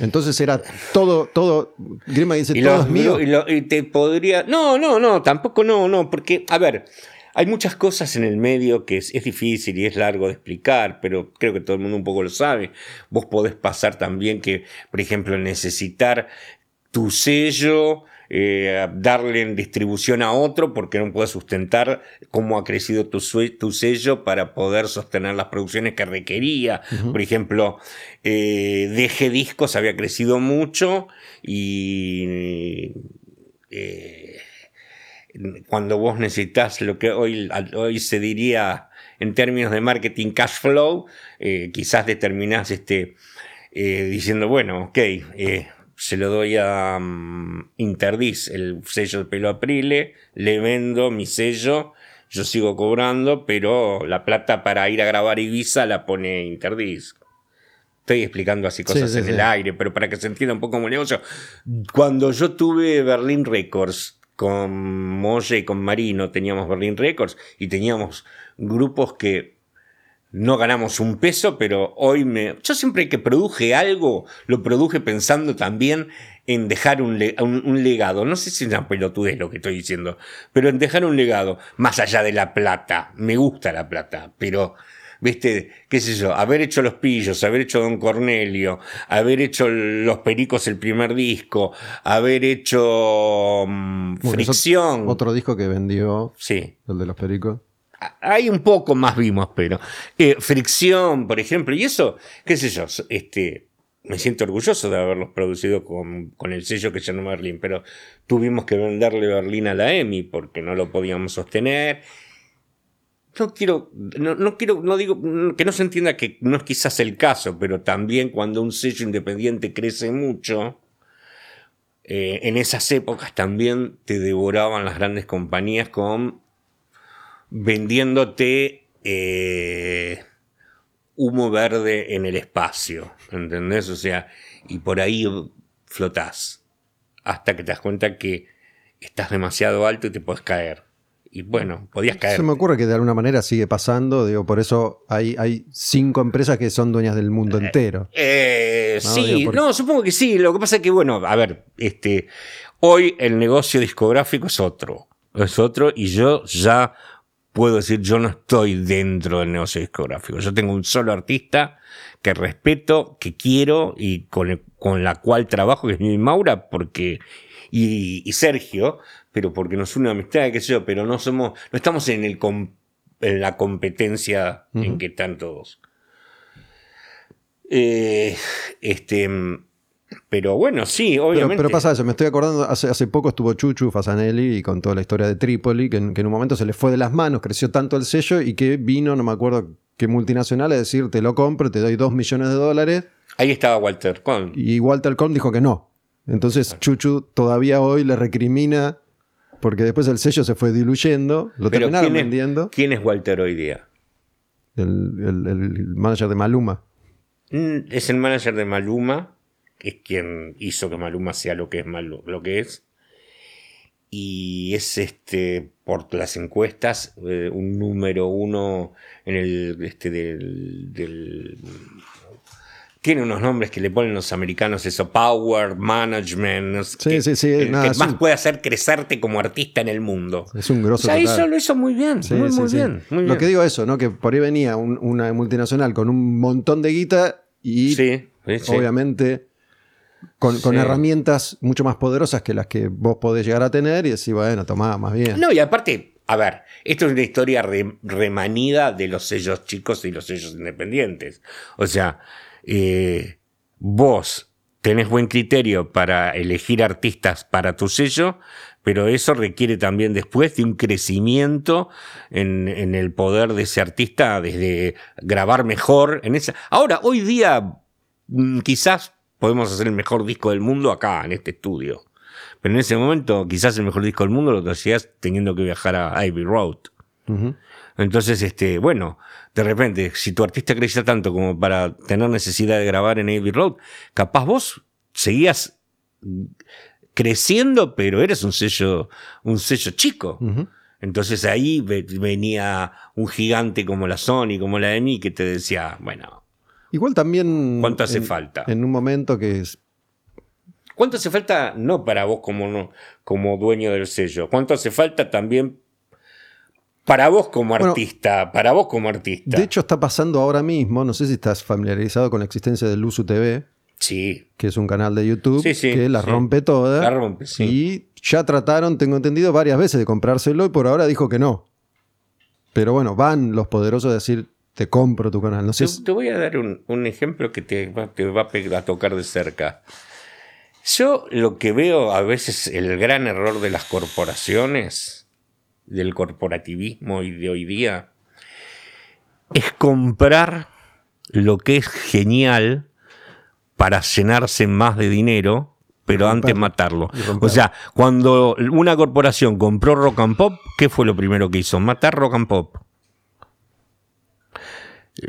Entonces era todo, todo, Greenbank dice, Y, todo los- es mío. y lo- y te podría. No, no, no, tampoco no, no, porque, a ver, hay muchas cosas en el medio que es, es difícil y es largo de explicar, pero creo que todo el mundo un poco lo sabe. Vos podés pasar también que, por ejemplo, necesitar tu sello, eh, darle en distribución a otro porque no puedes sustentar cómo ha crecido tu, tu sello para poder sostener las producciones que requería. Por ejemplo, eh, DG Discos había crecido mucho y eh, cuando vos necesitas lo que hoy, hoy se diría en términos de marketing cash flow, eh, quizás determinás este, eh, diciendo, bueno, ok, eh, se lo doy a mm, Interdis, el sello de pelo Aprile, le vendo mi sello, yo sigo cobrando, pero la plata para ir a grabar Ibiza la pone Interdis. Estoy explicando así cosas sí, en sí. el aire, pero para que se entienda un poco como el negocio. Cuando yo tuve Berlin Records con Molle y con Marino, teníamos Berlin Records y teníamos grupos que no ganamos un peso, pero hoy me. Yo siempre que produje algo, lo produje pensando también en dejar un, le- un- un legado. No sé si es una pelotudez lo que estoy diciendo, pero en dejar un legado, más allá de la plata. Me gusta la plata, pero. ¿Viste? ¿Qué sé yo? Haber hecho Los Pillos, haber hecho Don Cornelio, haber hecho Los Pericos el primer disco, haber hecho mm, Fricción. Otro disco que vendió, Sí. el de los pericos. Hay un poco más vimos, pero. eh, fricción, por ejemplo, y eso, qué sé yo, este. Me siento orgulloso de haberlos producido con, con el sello que se llama Berlín, pero tuvimos que venderle Berlín a la EMI porque no lo podíamos sostener. No quiero, no, no quiero, no digo que no se entienda que no es quizás el caso, pero también cuando un sello independiente crece mucho, eh, en esas épocas también te devoraban las grandes compañías con vendiéndote eh, humo verde en el espacio, ¿entendés? O sea, y por ahí flotás hasta que te das cuenta que estás demasiado alto y te puedes caer. Y bueno, podías caer. Se me ocurre que de alguna manera sigue pasando, digo, por eso hay, hay cinco empresas que son dueñas del mundo entero. Eh, No, sí, digo, porque- no, supongo que sí. Lo que pasa es que, bueno, a ver, este, hoy el negocio discográfico es otro. Es otro y yo ya puedo decir, yo no estoy dentro del negocio discográfico. Yo tengo un solo artista que respeto, que quiero y con, el- con la cual trabajo, que es mi Maura, porque, y, y Sergio, pero porque nos une una amistad, qué sé yo, pero no somos, no estamos en, el com- en la competencia en que están todos. Eh, este, pero bueno, sí, obviamente. pero pasa eso, me estoy acordando, hace, hace poco estuvo Chuchu Fasanelli y con toda la historia de Trípoli, que, en- que en un momento se le fue de las manos, creció tanto el sello y que vino, no me acuerdo qué multinacional, a decir, te lo compro, te doy dos millones de dólares, Ahí estaba Walter Cohn. y Walter Cohn dijo que no. Entonces Chuchu todavía hoy le recrimina, porque después el sello se fue diluyendo, lo Pero terminaron ¿quién es, vendiendo, ¿quién es Walter hoy día? el, el- el manager de Maluma. Mm, Es el manager de Maluma, es quien hizo que Maluma sea lo que es Malu- lo que es. Y es este, por las encuestas, eh, un número uno en el este del, del- tiene unos nombres que le ponen los americanos, eso, Power, Management, no sé Sí, qué, sí, sí, el nada, que más un- puede hacer crecerte como artista en el mundo. Es un O grosso sea, total. hizo, lo hizo muy bien, muy, muy bien. Lo que digo es eso, ¿no? Que por ahí venía un- una multinacional con un montón de guita y Sí, sí, sí. obviamente con, herramientas mucho más poderosas que las que vos podés llegar a tener y decir, bueno, tomá, más bien. No, y aparte, a ver, esto es una historia re- remanida de los sellos chicos y los sellos independientes. O sea, eh, vos tenés buen criterio para elegir artistas para tu sello, pero eso requiere también después de un crecimiento en, en el poder de ese artista, desde grabar mejor. En esa... Ahora, hoy día, mm, quizás podemos hacer el mejor disco del mundo acá, en este estudio. Pero en ese momento, quizás el mejor disco del mundo lo hacías teniendo que viajar a Ivy Road. Entonces, este, bueno, de repente, si tu artista crecía tanto como para tener necesidad de grabar en Abbey Road, capaz vos seguías creciendo, pero eres un sello, un sello chico. Entonces ahí ve- venía un gigante como la Sony, como la EMI, que te decía, bueno, Igual también. ¿Cuánto hace en- falta? En un momento que es. ¿cuánto hace falta? No para vos como, no, como dueño del sello, ¿cuánto hace falta también para vos como Bueno, artista? para vos como artista. De hecho, está pasando ahora mismo. No sé si estás familiarizado con la existencia de Luzu TV, sí, que es un canal de YouTube Sí, sí, que la sí. rompe toda. La rompe, sí. Y ya trataron, tengo entendido, varias veces de comprárselo y por ahora dijo que no. Pero bueno, van los poderosos a decir, te compro tu canal. No sé. Te, voy a dar un, un ejemplo que te va, te va a tocar de cerca. Yo lo que veo a veces el gran error de las corporaciones, del corporativismo y de hoy día, es comprar lo que es genial para llenarse más de dinero, pero antes matarlo. O sea, cuando una corporación compró Rock and Pop, ¿qué fue lo primero que hizo? Matar Rock and Pop.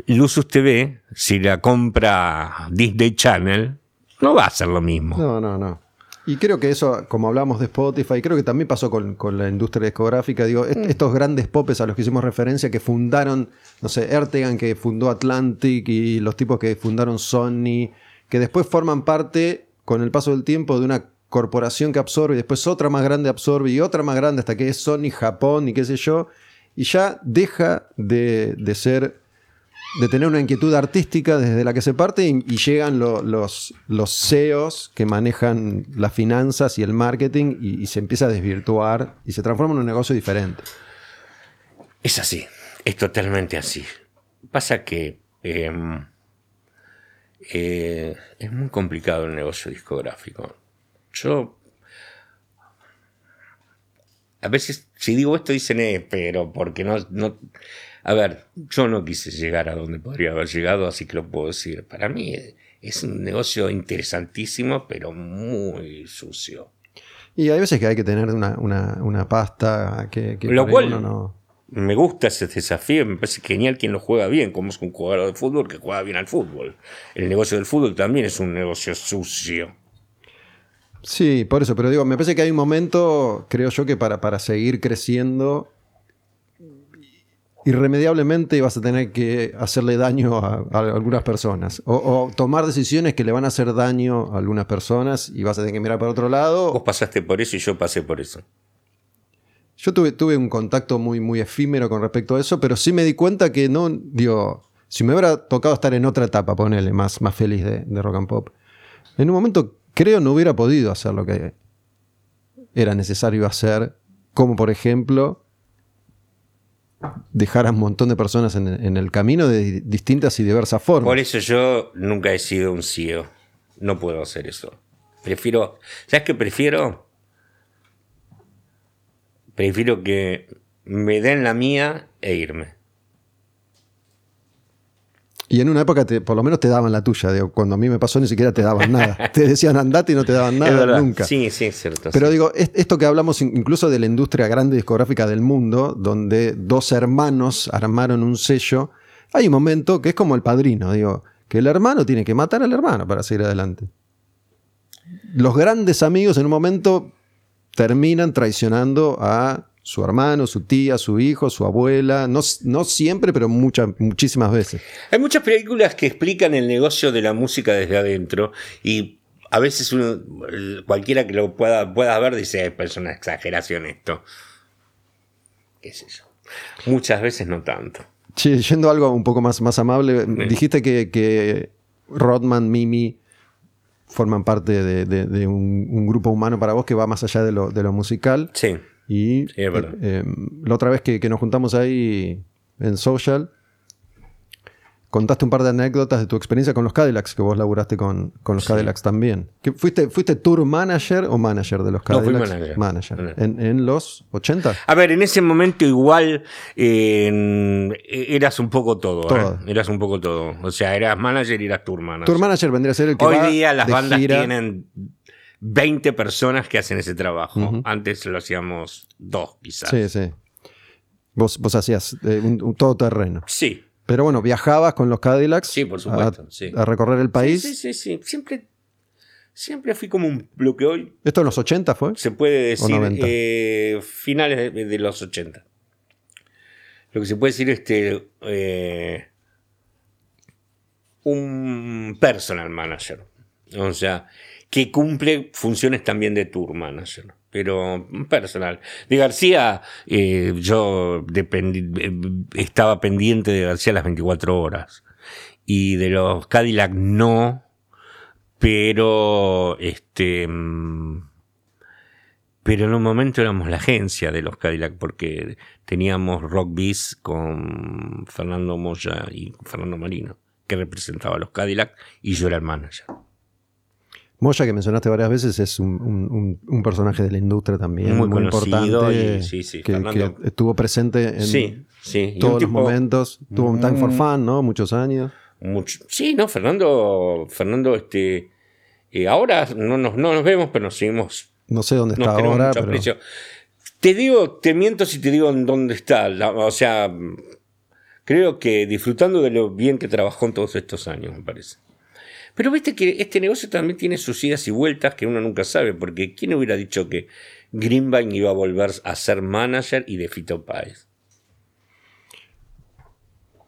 Luzus TV, si la compra Disney Channel, no va a ser lo mismo. No, no, no. Y creo que eso, como hablamos de Spotify, creo que también pasó con, con la industria discográfica. Digo, Mm. est- estos grandes popes a los que hicimos referencia que fundaron, no sé, Ertegan que fundó Atlantic y los tipos que fundaron Sony, que después forman parte, con el paso del tiempo, de una corporación que absorbe y después otra más grande absorbe y otra más grande hasta que es Sony, Japón y qué sé yo. Y ya deja de, de ser de tener una inquietud artística desde la que se parte y, llegan lo- los, los CEOs que manejan las finanzas y el marketing y, se empieza a desvirtuar y se transforma en un negocio diferente. Es así, es totalmente así. Pasa que em, eh, es muy complicado el negocio discográfico. Yo, a veces, si digo esto, dicen, eh, pero porque no... A ver, yo no quise llegar a donde podría haber llegado, así que lo puedo decir. Para mí eh, es un negocio interesantísimo, pero muy sucio. Y hay veces que hay que tener una, una- una pasta que, que Lo cual- no- Me gusta ese desafío, me parece genial quien lo juega bien, como es un jugador de fútbol que juega bien al fútbol. El negocio del fútbol también es un negocio sucio. Sí, por eso, pero digo, me parece que hay un momento, creo yo, que para, para seguir creciendo, irremediablemente vas a tener que hacerle daño a, a algunas personas. O, o tomar decisiones que le van a hacer daño a algunas personas y vas a tener que mirar para otro lado. Vos pasaste por eso y yo pasé por eso. Yo tuve, tuve un contacto muy, muy efímero con respecto a eso, pero sí me di cuenta que no, digo, si me hubiera tocado estar en otra etapa, ponele, más, más feliz de, de rock and pop, en un momento creo no hubiera podido hacer lo que era necesario hacer, como por ejemplo dejar a un montón de personas en, el camino de di- distintas y diversas formas. Por eso yo nunca he sido un CEO. No puedo hacer eso. Prefiero. ¿Sabes qué prefiero? Prefiero que me den la mía e irme. Y en una época te- por lo menos te daban la tuya, digo, cuando a mí me pasó ni siquiera te daban nada. te decían andate y no te daban nada nunca. Sí, sí, es cierto. Pero sí. digo, es- esto que hablamos in- incluso de la industria grande discográfica del mundo, donde dos hermanos armaron un sello, hay un momento que es como el padrino, digo, que el hermano tiene que matar al hermano para seguir adelante. Los grandes amigos en un momento terminan traicionando a su hermano, su tía, su hijo, su abuela, no, no siempre, pero muchas, muchísimas veces. Hay muchas películas que explican el negocio de la música desde adentro y a veces uno, cualquiera que lo pueda, pueda ver dice, "Eh, pero es una exageración esto. ¿Qué es eso? Muchas veces no tanto. Che, yendo a algo un poco más, más amable, dijiste que, que Rodman, Mimi forman parte de, de- de un, un grupo humano para vos que va más allá de lo, de lo musical. Sí. Y Sí, es verdad. eh, eh, la otra vez que, que nos juntamos ahí en Social, contaste un par de anécdotas de tu experiencia con los Cadillacs, que vos laburaste con, con los Cadillacs también. ¿Qué- fuiste, ¿Fuiste tour manager o manager de los No, fui Cadillacs? manager. Manager. Manager. ¿En, en los 80? A ver, en ese momento igual eh, en- eras un poco todo. ¿eh? Todo. Eras un poco todo. O sea, eras manager y eras tour manager. Tour manager vendría a ser el que Hoy va día las de bandas gira. tienen 20 personas que hacen ese trabajo. Ujú. Antes lo hacíamos dos, quizás. Sí, sí. Vos, vos hacías eh, un, un todoterreno. Sí, Pero bueno, viajabas con los Cadillacs Sí, por supuesto, a, sí. a recorrer el país. Sí, sí, sí. Siempre, siempre fui como un, lo que hoy ¿Esto en los 80 fue? se puede decir 90. eh, finales de, de los 80. Lo que se puede decir este eh, un personal manager. O sea, que cumple funciones también de tour manager. Pero un personal. De García, eh, yo eh, estaba pendiente de García las 24 horas. Y de los Cadillac no. Pero este. mm, pero en un momento éramos la agencia de los Cadillac porque teníamos Rock Biz con Fernando Moya y Fernando Marino, que representaba a los Cadillac y yo era el manager. Moya, que mencionaste varias veces, es un, un- un- un personaje de la industria también, Muy muy, conocido importante, y- sí, sí, que, estuvo presente en sí, sí. todos los tipo momentos. Tuvo un Time for Mm. Fun, ¿no? Muchos años. mucho- sí, no, Fernando, Fernando, este, eh, ahora no nos, no nos vemos, pero nos seguimos No sé dónde está ahora, mucho pero aprecio. Te digo, te miento si te digo en dónde está. La- o sea, creo que disfrutando de lo bien que trabajó en todos estos años, me parece. Pero viste que este negocio también tiene sus idas y vueltas que uno nunca sabe, porque ¿quién hubiera dicho que Greenbank iba a volver a ser manager y de Fito Páez?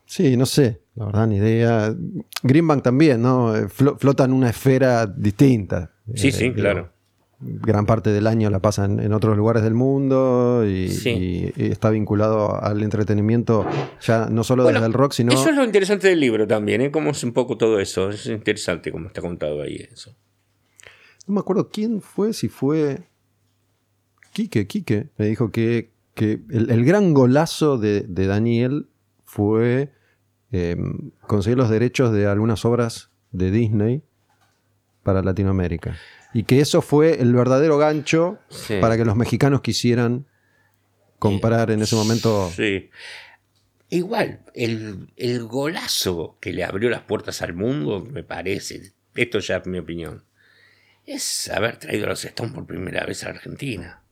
sí, no sé, la verdad, ni idea. Greenbank también, ¿no? Eh, flo- flota en una esfera distinta. Sí, Eh, sí, digo, claro. Gran parte del año la pasan en otros lugares del mundo y, Sí. y- y está vinculado al entretenimiento ya no solo Bueno, desde el rock, sino... Eso es lo interesante del libro también, ¿eh? Cómo es un poco todo eso. Es interesante cómo está contado ahí eso. No me acuerdo quién fue, si fue. Quique, Quique. Me dijo que, que el, el gran golazo de, de Daniel fue eh, conseguir los derechos de algunas obras de Disney para Latinoamérica. Y que eso fue el verdadero gancho Sí. para que los mexicanos quisieran comprar en ese momento. Sí. Igual, el, el golazo que le abrió las puertas al mundo, me parece, esto ya es mi opinión, es haber traído a los Stones por primera vez a Argentina.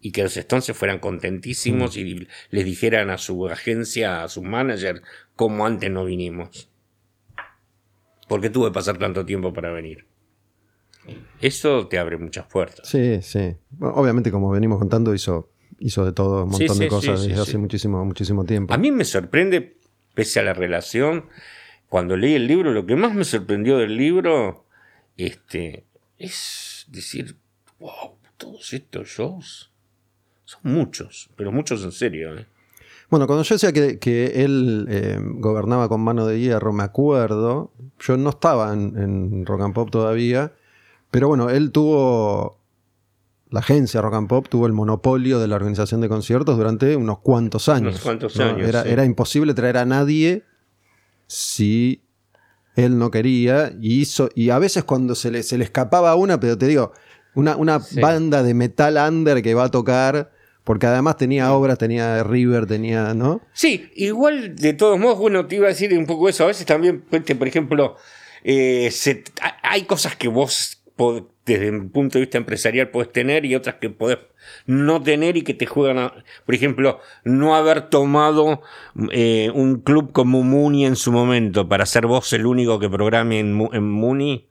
Y que los Stones se fueran contentísimos y les dijeran a su agencia, a su manager, cómo antes no vinimos. Porque tuve que pasar tanto tiempo para venir. Eso te abre muchas puertas. Sí, sí. Bueno, obviamente, como venimos contando, hizo, hizo de todo, un Sí, montón de sí, cosas sí, desde sí, hace sí. muchísimo, muchísimo tiempo. A mí me sorprende, pese a la relación, cuando leí el libro, lo que más me sorprendió del libro este, es decir, wow, todos estos shows son muchos, pero muchos en serio. ¿eh? Bueno, cuando yo decía que, que él eh, gobernaba con mano de hierro, me acuerdo, yo no estaba en, en Rock and Pop todavía, pero bueno, él tuvo, la agencia Rock and Pop tuvo el monopolio de la organización de conciertos durante unos cuantos años. Unos cuantos ¿no? años, Era, sí. era imposible traer a nadie si él no quería, y, hizo, y a veces cuando se le, se le escapaba una, pero te digo, una, una Sí. banda de metal under que va a tocar, porque además tenía obras, tenía River, tenía, ¿no? Sí, igual de todos modos, bueno, te iba a decir un poco eso. A veces también, por ejemplo, eh, se- hay cosas que vos desde un punto de vista empresarial podés tener y otras que podés no tener y que te juegan a, por ejemplo, no haber tomado eh, un club como Muni en su momento para ser vos el único que programe en, en Muni.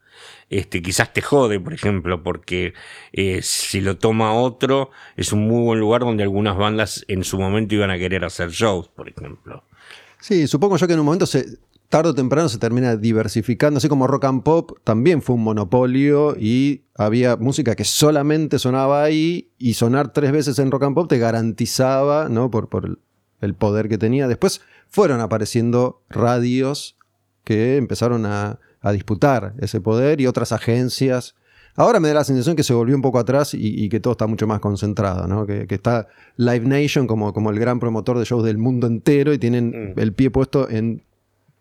Este, quizás te jode, por ejemplo, porque eh, si lo toma otro, es un muy buen lugar donde algunas bandas en su momento iban a querer hacer shows, por ejemplo. Sí, supongo yo que en un momento se, tarde o temprano se termina diversificando, así como rock and pop también fue un monopolio y había música que solamente sonaba ahí y sonar tres veces en rock and pop te garantizaba, ¿no? Por, por el, poder que tenía. Después fueron apareciendo radios que empezaron a, a disputar ese poder y otras agencias. Ahora me da la sensación que se volvió un poco atrás y, y que todo está mucho más concentrado, ¿no? Que, que está Live Nation como, como el gran promotor de shows del mundo entero y tienen Mm. el pie puesto en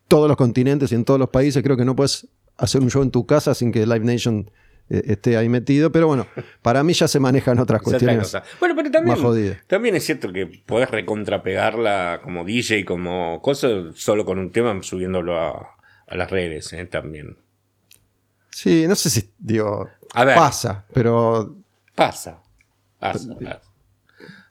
todos los continentes y en todos los países. Creo que no puedes hacer un show en tu casa sin que Live Nation eh, esté ahí metido. Pero bueno, para mí ya se manejan otras Es otra cuestiones. Bueno, pero también, más también es cierto que podés recontrapegarla como DJ, como cosa, solo con un tema subiéndolo a, a las redes ¿eh? también. Sí, no sé si, digo, A ver. pasa, pero Pasa. Pasa. Pasa.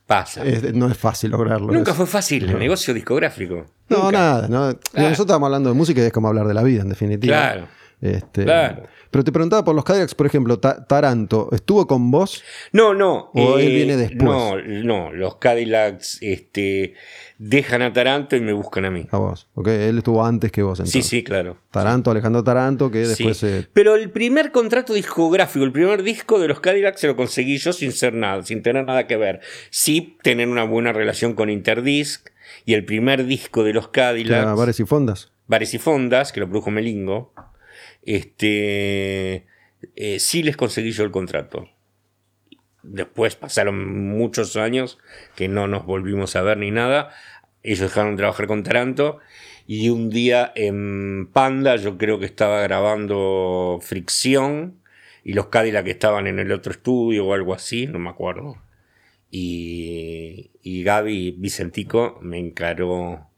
Pasa. es- no es fácil lograrlo. Nunca Es- fue fácil el negocio discográfico. No, Nunca. nada. No. Nosotros estábamos hablando de música y es como hablar de la vida, en definitiva. Claro. Este, Claro. Pero te preguntaba por los Cadillacs, por ejemplo, Ta- Taranto, ¿estuvo con vos? No, no. ¿O él eh, viene después? No, no. Los Cadillacs este, dejan a Taranto y me buscan a mí. A vos. Ok, él estuvo antes que vos entonces. Sí, sí, claro. Taranto, Alejandro Taranto, que después Sí. se. Pero el primer contrato discográfico, el primer disco de los Cadillacs se lo conseguí yo sin ser nada, sin tener nada que ver. Sí, tener una buena relación con Interdisc y el primer disco de los Cadillacs, bares y fondas. Bares y Fondas, que lo produjo Melingo, este, eh, sí les conseguí yo el contrato. Después pasaron muchos años que no nos volvimos a ver ni nada. Ellos dejaron de trabajar con Taranto. Y un día en Panda, yo creo que estaba grabando Fricción. Y los Cadillac estaban en el otro estudio o algo así, no me acuerdo. Y, y Gaby Vicentico me encaró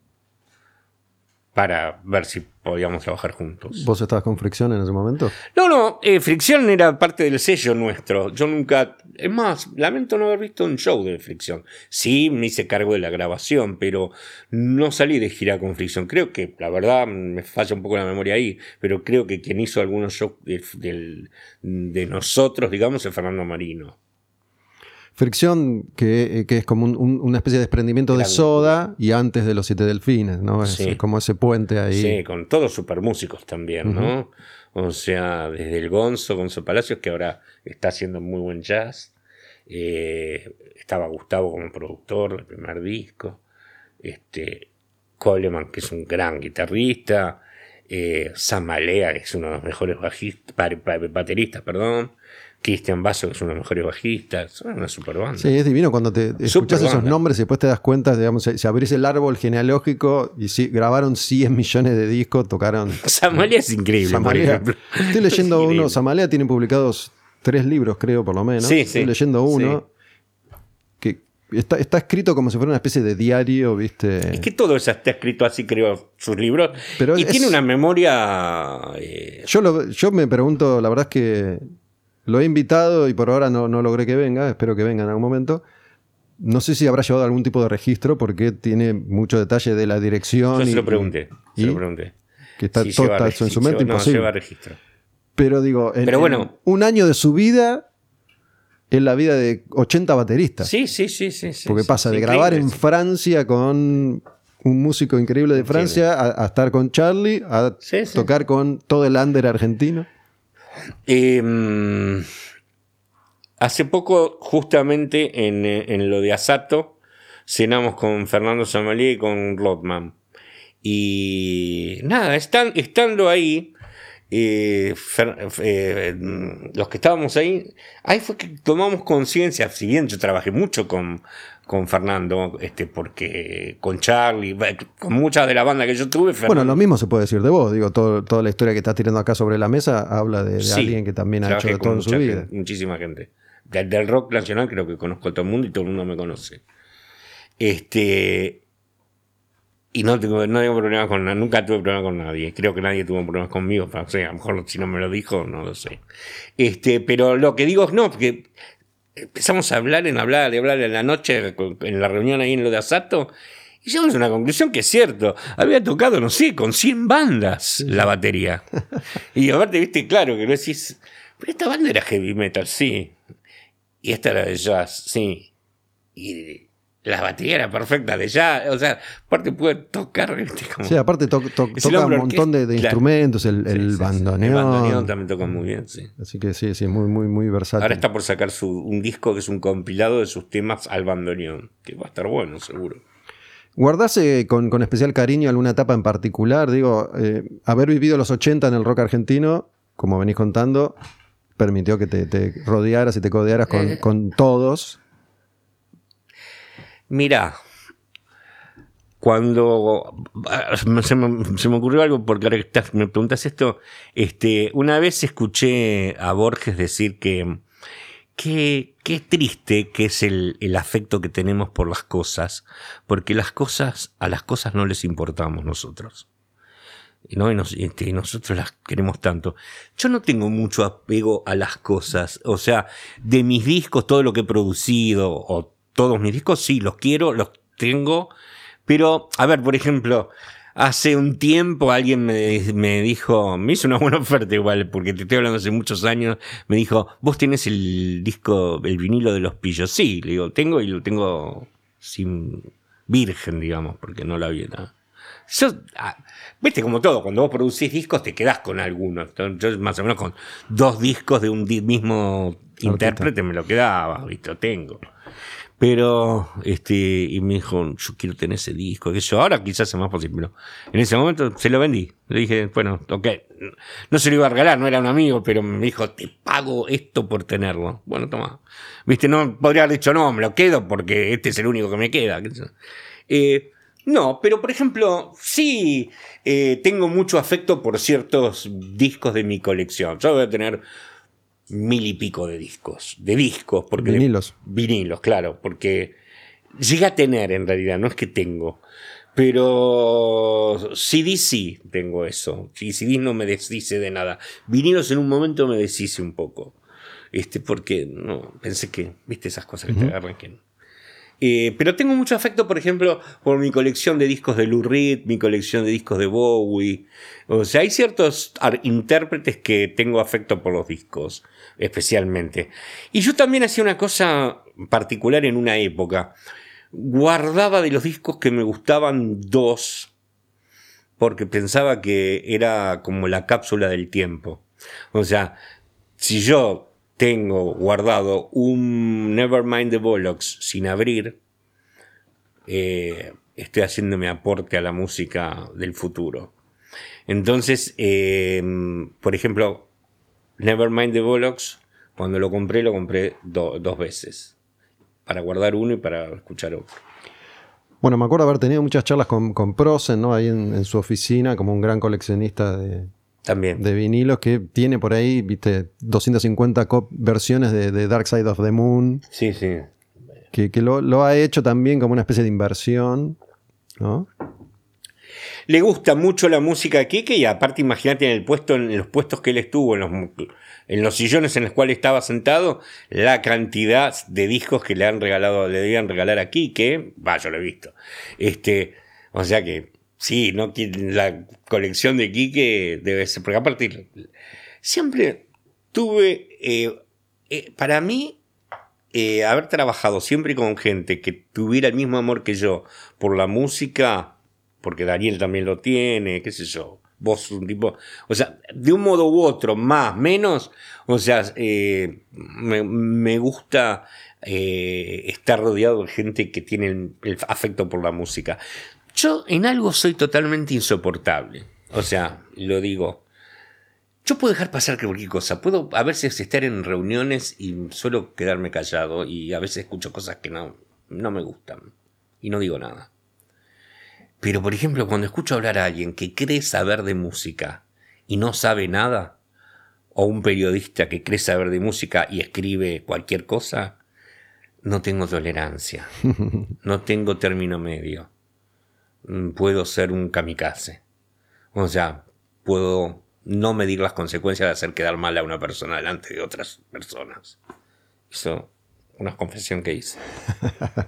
para ver si podíamos trabajar juntos. ¿Vos estabas con fricción en ese momento? No, no, eh, Fricción era parte del sello nuestro. Yo nunca. Es más, lamento no haber visto un show de Fricción. Sí, me hice cargo de la grabación, pero no salí de gira con Fricción. Creo que, la verdad, me falla un poco la memoria ahí, pero creo que quien hizo algunos shows de, de nosotros, digamos, es Fernando Marino. Fricción, que, eh, que es como un- un- una especie de desprendimiento de soda y antes de los siete delfines, ¿no? Es, Sí. es como ese puente ahí. Sí, con todos super músicos también, ¿no? O sea, desde el Gonzo, Gonzo Palacios, que ahora está haciendo muy buen jazz. Eh, estaba Gustavo como productor del primer disco. Este, Coleman, que es un gran guitarrista. Eh, Sam Malea, que es uno de los mejores bajistas, bateristas, perdón. Cristian Basso, que es uno de los mejores bajistas. Son una super banda. Sí, es divino cuando te escuchas esos nombres y después te das cuenta, digamos, si si abrís el árbol genealógico y grabaron 100 millones de discos, tocaron. Samalea es increíble, por Samalea. ejemplo. Estoy leyendo Es uno. Samalea tiene publicados tres libros, creo, por lo menos. Sí, Estoy sí, leyendo uno que está, está escrito como si fuera una especie de diario, ¿viste? Es que todo eso está escrito así, creo, sus libros. Pero y es- tiene una memoria. eh, Yo, lo- yo me pregunto, la verdad es que lo he invitado y por ahora no, no logré que venga, espero que venga en algún momento. No sé si habrá llevado algún tipo de registro porque tiene mucho detalle de la dirección. yo se y- lo pregunté. Se y- lo pregunté. Que está Si todo lleva eso en su mente No, imposible. lleva registro. Pero digo, en, Pero bueno. en un año de su vida es la vida de 80 bateristas. Sí, sí, sí, sí. sí, porque sí, pasa sí, de grabar en sí. Francia con un músico increíble de Francia a, a estar con Charlie, a Sí, sí. tocar con todo el under argentino. Mm, hace poco, justamente en, en lo de Asato, cenamos con Fernando Samalí y con Rodman. Y nada, estando ahí, eh, eh, los que estábamos ahí, ahí fue que tomamos conciencia, si bien yo trabajé mucho con, con Fernando, este, porque con Charlie, bueno, con muchas de la banda que yo tuve, Bueno, Fernando- lo mismo se puede decir de vos. Digo, todo- toda la historia que estás tirando acá sobre la mesa habla de, de Sí, alguien que también ha hecho de todo en su mucha vida. gente, muchísima gente. Del, del rock nacional creo que conozco a todo el mundo y todo el mundo me conoce. Este. Y no tengo, no tengo problemas con nadie, nunca tuve problemas con nadie. Creo que nadie tuvo problemas conmigo. O sea, a lo mejor si no me lo dijo, no lo sé. Este, pero lo que digo es no, porque empezamos a hablar en hablar y hablar en la noche, en la reunión ahí en lo de Asato, y llegamos a una conclusión que es cierto. Había tocado, no sé, con 100 bandas la batería. y aparte, viste, claro, que lo decís, pero esta banda era heavy metal, sí. Y esta era de jazz, sí. Y la batería era perfecta de jazz. O sea, aparte puede tocar, viste, como... Sí, aparte to- to- toca un montón de, de orquesta, claro. instrumentos, el, Sí, el sí, sí. bandoneón. El bandoneón también toca muy bien, sí. Así que sí, sí, muy, muy, muy versátil. Ahora está por sacar su, un disco que es un compilado de sus temas al bandoneón, que va a estar bueno, seguro. ¿Guardás eh, con, con especial cariño alguna etapa en particular? Digo, eh, haber vivido los 80 en el rock argentino, como venís contando, permitió que te, te rodearas y te codearas con, Eh. con todos. Mira, cuando ah, se me, ocurrió algo porque ahora me preguntas esto, este, una vez escuché a Borges decir que que qué triste que es el, afecto que tenemos por las cosas, porque las cosas a las cosas no les importamos nosotros. ¿no? Y, nos- este, nosotros las queremos tanto. Yo no tengo mucho apego a las cosas. O sea, de mis discos, todo lo que he producido, o todos mis discos, sí, los quiero, los tengo. Pero, a ver, por ejemplo, hace un tiempo alguien me, me dijo, me hizo una buena oferta igual, porque te estoy hablando hace muchos años, me dijo, vos tenés el disco, el vinilo de los pillos. Sí, le digo, tengo y lo tengo sin virgen, digamos, porque no lo había nada. Yo, ah, viste como todo, cuando vos producís discos te quedás con algunos. Yo más o menos con dos discos de un mismo intérprete me lo quedaba, viste, lo tengo. Pero, este, y me dijo, yo quiero tener ese disco, que yo ahora quizás sea más posible, en ese momento se lo vendí. Le dije, bueno, ok, no se lo iba a regalar, no era un amigo, pero me dijo, te pago esto por tenerlo. Bueno, toma. Viste, no podría haber dicho, no, me lo quedo porque este es el único que me queda. Eh, no, pero por ejemplo, sí eh, tengo mucho afecto por ciertos discos de mi colección. Yo voy a tener mil y pico de discos, de discos, porque Vinilos. vinilos, claro, porque llegué a tener en realidad, no es que tengo. Pero CD sí tengo eso. Y CD no me desdice de nada. Vinilos en un momento me deshice un poco. Este, porque no, pensé que, viste, esas cosas que te agarran que. Eh, pero tengo mucho afecto, por ejemplo, por mi colección de discos de Lou Reed, mi colección de discos de Bowie. O sea, hay ciertos intérpretes que tengo afecto por los discos, especialmente. Y yo también hacía una cosa particular en una época. Guardaba de los discos que me gustaban dos, porque pensaba que era como la cápsula del tiempo. O sea, si yo tengo guardado un Nevermind the Bollocks sin abrir, eh, estoy haciéndome aporte a la música del futuro. Entonces, eh, por ejemplo, Nevermind the Bollocks, cuando lo compré, lo compré do- dos veces. Para guardar uno y para escuchar otro. Bueno, me acuerdo haber tenido muchas charlas con, con Prosen, ¿no? Ahí en su oficina, como un gran coleccionista de, También. de vinilos, que tiene por ahí, viste, 250 cop- versiones de, de Dark Side of the Moon, Sí, sí. que, que lo, lo ha hecho también como una especie de inversión, ¿no? Le gusta mucho la música de Kike y aparte imagínate en el puesto, en los puestos que él estuvo, en los, en los sillones en los cuales estaba sentado, la cantidad de discos que le han regalado, le debían regalar a Kike, va, yo lo he visto. Este, o sea que sí, no la colección de Kike debe ser, porque aparte siempre tuve, eh, eh, para mí, eh, haber trabajado siempre con gente que tuviera el mismo amor que yo por la música, porque Daniel también lo tiene, qué sé yo, vos un tipo, o sea, de un modo u otro, más, menos, o sea, me, gusta estar rodeado de gente que tiene afecto por la música. Yo en algo soy totalmente insoportable, o sea, lo digo. Yo puedo dejar pasar cualquier cosa. Puedo a veces estar en reuniones y suelo quedarme callado y a veces escucho cosas que no, no me gustan y no digo nada. Pero por ejemplo, cuando escucho hablar a alguien que cree saber de música y no sabe nada, o un periodista que cree saber de música y escribe cualquier cosa, no tengo tolerancia. No tengo término medio. Mm, Puedo ser un kamikaze. O sea, puedo no medir las consecuencias de hacer quedar mal a una persona delante de otras personas. Eso, una confesión que hice.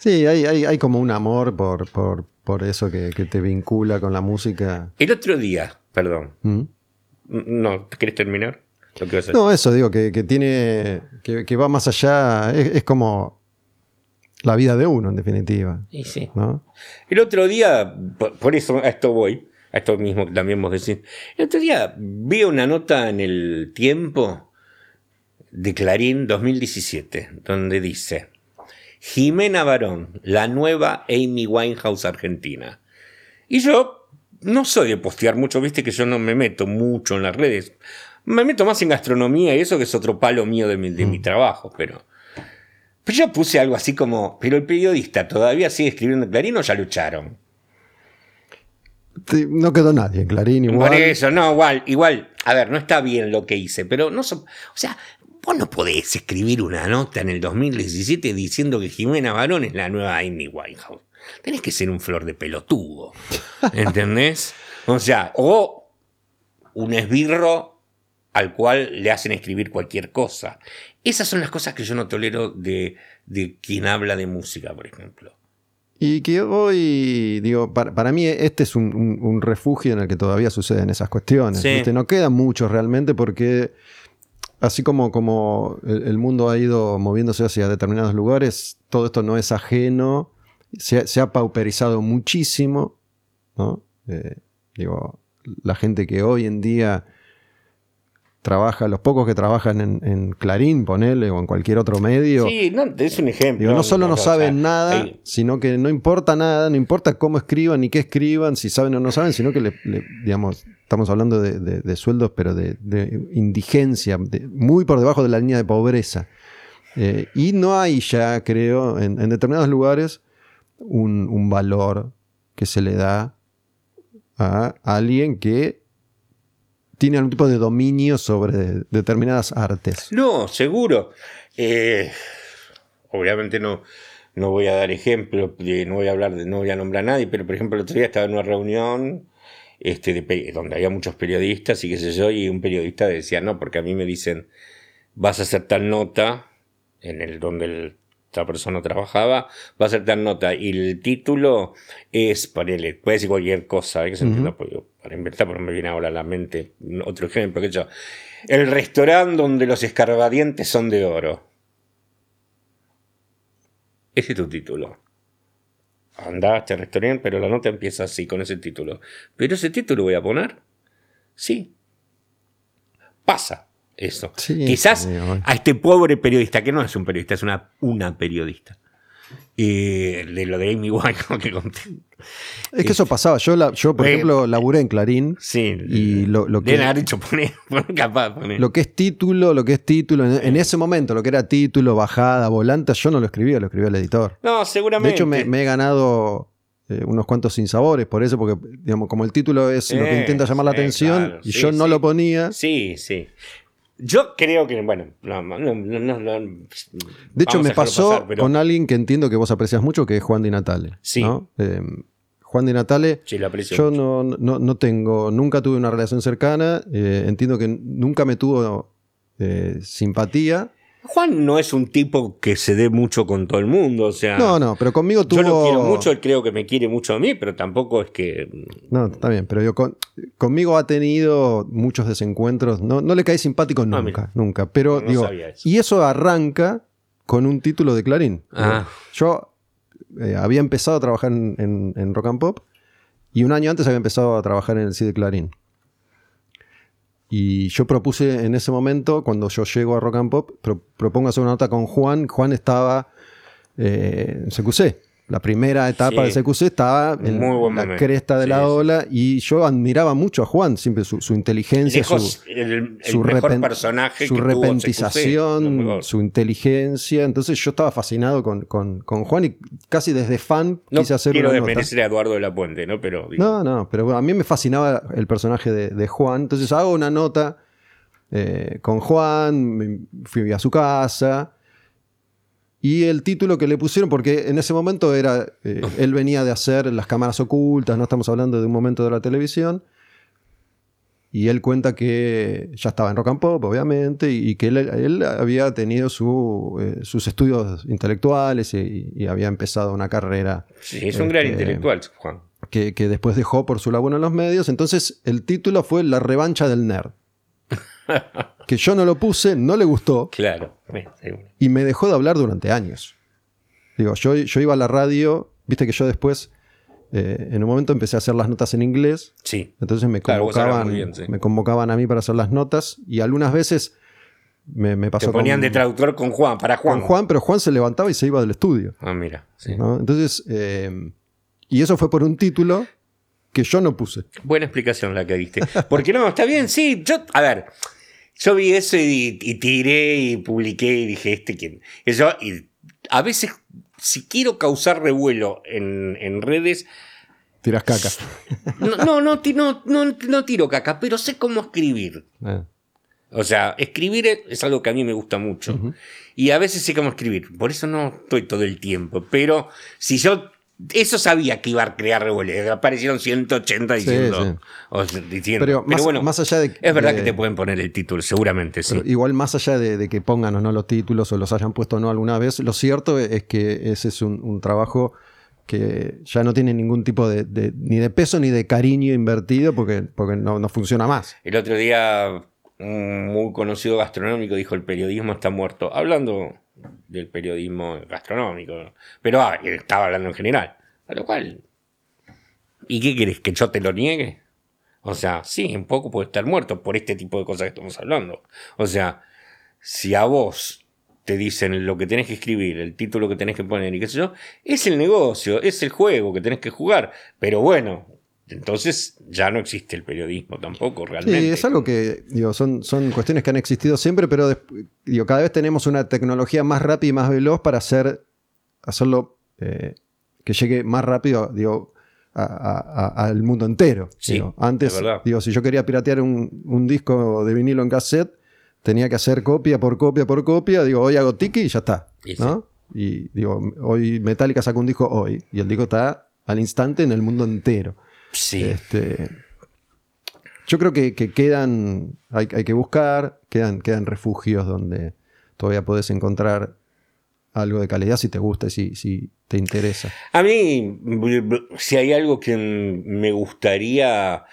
Sí, hay, hay, hay como un amor por, por, por eso que, que te vincula con la música. El otro día, perdón, ¿Mm? no, ¿quieres terminar? Lo que vas a No, eso digo, que, que tiene. Que, que va más allá. Es, es como la vida de uno, en definitiva. Y sí. ¿no? El otro día, por, por eso a esto voy, a esto mismo que también vos decís. El otro día vi una nota en el tiempo de Clarín 2017, donde dice, Jimena Barón, la nueva Amy Winehouse argentina. Y yo no soy de postear mucho, viste que yo no me meto mucho en las redes. Me meto más en gastronomía y eso que es otro palo mío de mi, de mi trabajo, pero... Pero yo puse algo así como, pero el periodista todavía sigue escribiendo en Clarín o ya lucharon. Sí, No quedó nadie en Clarín igual. Por eso, no, igual, igual. A ver, no está bien lo que hice, pero no so- O sea, vos no podés escribir una nota en el 2017 diciendo que Jimena Barón es la nueva Amy Winehouse. Tenés que ser un flor de pelotudo. ¿Entendés? O sea, o un esbirro al cual le hacen escribir cualquier cosa. Esas son las cosas que yo no tolero de, de quien habla de música, por ejemplo. Y que hoy, digo, para, para mí este es un, un- un refugio en el que todavía suceden esas cuestiones. Sí. ¿viste? No quedan muchos realmente porque así como, como el, el mundo ha ido moviéndose hacia determinados lugares, todo esto no es ajeno, se, ha- se ha pauperizado muchísimo, ¿no? Eh, digo, la gente que hoy en día trabaja, los pocos que trabajan en, en Clarín, ponele, o en cualquier otro medio, Sí, no, es un ejemplo. Digo, no solo no O sea, saben nada, sino que no importa nada, no importa cómo escriban ni qué escriban, si saben o no saben, sino que le, le- digamos, estamos hablando de, de- de sueldos, pero de, de indigencia, muy por debajo de la línea de pobreza. Eh, y no hay ya, creo, en, en determinados lugares, un, un valor que se le da a alguien que tiene algún tipo de dominio sobre determinadas artes. No, seguro. Eh, obviamente no, no voy a dar ejemplos, de- no voy a hablar de, no voy a nombrar a nadie, pero por ejemplo el otro día estaba en una reunión este, donde había muchos periodistas y qué sé yo, y un periodista decía, no, porque a mí me dicen, vas a hacer tal nota en el donde el- esta persona trabajaba, va a hacer tal nota y el título es, ponele, puede decir cualquier cosa, ¿eh? que se entienda, para inventar, porque no me viene ahora a la mente otro ejemplo, que yo, el restaurante donde los escarbadientes son de oro. Ese es tu título. Andá a este restaurante, pero la nota empieza así, con ese título. ¿Pero ese título voy a poner? Sí. Pasa eso. Sí, Quizás a este pobre periodista, que no es un periodista, es una, una periodista. Eh, de lo de Amy Winehouse que conté. Es que eso pasaba. Yo, la- yo por ejemplo, laburé en Clarín. Sí. Y lo- lo que- haber dicho poner, poner capaz, poner. Lo que es título, lo que es título, en, en ese momento, lo que era título, bajada, volante, yo no lo escribía, lo escribía el editor. no, De seguramente. hecho, me, me he ganado eh, unos cuantos sinsabores por eso, porque, digamos, como el título es lo que Eh, intenta llamar la atención claro, y sí, yo no sí. lo ponía. Sí, sí. Yo creo que, bueno, no, no, no, no, no, De hecho, me pasó pasar, pero- con alguien que entiendo que vos aprecias mucho, que es Juan Di Natale. Sí. ¿no? Eh, Juan Di Natale. Sí, lo aprecio Yo mucho. no, no, no tengo, nunca tuve una relación cercana, eh, entiendo que nunca me tuvo eh, simpatía. Juan no es un tipo que se dé mucho con todo el mundo, o sea. No, no, pero conmigo tuvo... Yo lo quiero mucho, él creo que me quiere mucho a mí, pero tampoco es que. No, está bien, pero yo con- conmigo ha tenido muchos desencuentros. No, no le caí simpático Ah, nunca, nunca. Pero No digo, eso. y eso arranca con un título de Clarín. Ah. Yo eh, había empezado a trabajar en, en- en Rock and Pop y un año antes había empezado a trabajar en el CID Clarín. Y yo propuse en ese momento, cuando yo llego a Rock and Pop, pro- propongo hacer una nota con Juan. Juan estaba eh, en. La primera etapa Sí. de CQC estaba en Muy buen la momento. cresta de Sí, la ola y yo admiraba mucho a Juan, siempre su, su inteligencia, su, Lejos, el, el su, mejor repen- personaje su CQC, repentización, su inteligencia. Entonces yo estaba fascinado con, con- con Juan y casi desde fan No quise hacer quiero desmerecer a Eduardo de la Puente, ¿no? Pero. digo, No, no, pero bueno, a mí me fascinaba el personaje de, de Juan. Entonces hago una nota eh, con Juan, fui a su casa. Y el título que le pusieron, porque en ese momento era, eh, él venía de hacer las cámaras ocultas, no estamos hablando de un momento de la televisión. Y él cuenta que ya estaba en rock and pop, obviamente, y, que él, él había tenido su, eh, sus estudios intelectuales y, y había empezado una carrera Sí, es un gran Este, intelectual, Juan. que, que después dejó por su laburo en los medios. Entonces el título fue La revancha del nerd. Que yo no lo puse, no le gustó Claro. y me dejó de hablar durante años. Digo, yo, yo iba a la radio, viste que yo después, eh, en un momento empecé a hacer las notas en inglés, Sí. entonces me convocaban, muy bien, sí. me convocaban a mí para hacer las notas y algunas veces me, me pasó Te ponían con, de traductor con Juan, para Juan. con Juan, pero Juan se levantaba y se iba del estudio. Ah, mira. sí. ¿no? Entonces, eh, y eso fue por un título que yo no puse. Buena explicación la que diste. Porque no, está bien, sí. Yo, a ver, yo vi eso y, y tiré y publiqué y dije, este quién. Eso, y a veces, si quiero causar revuelo en, en redes, Tiras caca. no, no, no, no, no, no tiro caca, pero sé cómo escribir. Eh, O sea, escribir es- es algo que a mí me gusta mucho. Y a veces sé cómo escribir. Por eso no estoy todo el tiempo. Pero si yo. Eso sabía que iba a crear revuelo. Aparecieron 180 diciendo. sí. o sea, diciendo. Pero Pero, más- bueno, más allá de- Es verdad de- que te pueden poner el título, seguramente sí. igual, más allá de, de que pongan o no los títulos o los hayan puesto o no alguna vez, lo cierto es que ese es un, un trabajo que ya no tiene ningún tipo de, de- ni de peso ni de cariño invertido porque, porque no, no funciona más. El otro día, un muy conocido gastronómico dijo: el periodismo está muerto. Hablando del periodismo gastronómico. Pero ah, estaba hablando en general. A lo cual. ¿Y qué querés? ¿Que yo te lo niegue? O sea, sí, un poco puede estar muerto por este tipo de cosas que estamos hablando. O sea, si a vos te dicen lo que tenés que escribir, el título que tenés que poner y qué sé yo, es el negocio, es el juego que tenés que jugar. Pero bueno, entonces ya no existe el periodismo tampoco, realmente. Sí, es algo que digo, son, son cuestiones que han existido siempre, pero digo, cada vez tenemos una tecnología más rápida y más veloz para hacer, hacerlo eh, que llegue más rápido digo, a- a- a- al mundo entero. Sí, Digo, antes, digo, si yo quería piratear un, un disco de vinilo en cassette, tenía que hacer copia por copia por copia. Digo, hoy hago tiki y ya está. Y sí. ¿no? Y digo, hoy Metallica sacó un disco hoy y el disco está al instante en el mundo entero. Sí. Este, yo creo que, que quedan, hay, hay que buscar, quedan, quedan refugios donde todavía podés encontrar algo de calidad si te gusta y si, si te interesa. A mí, si hay algo que me gustaría,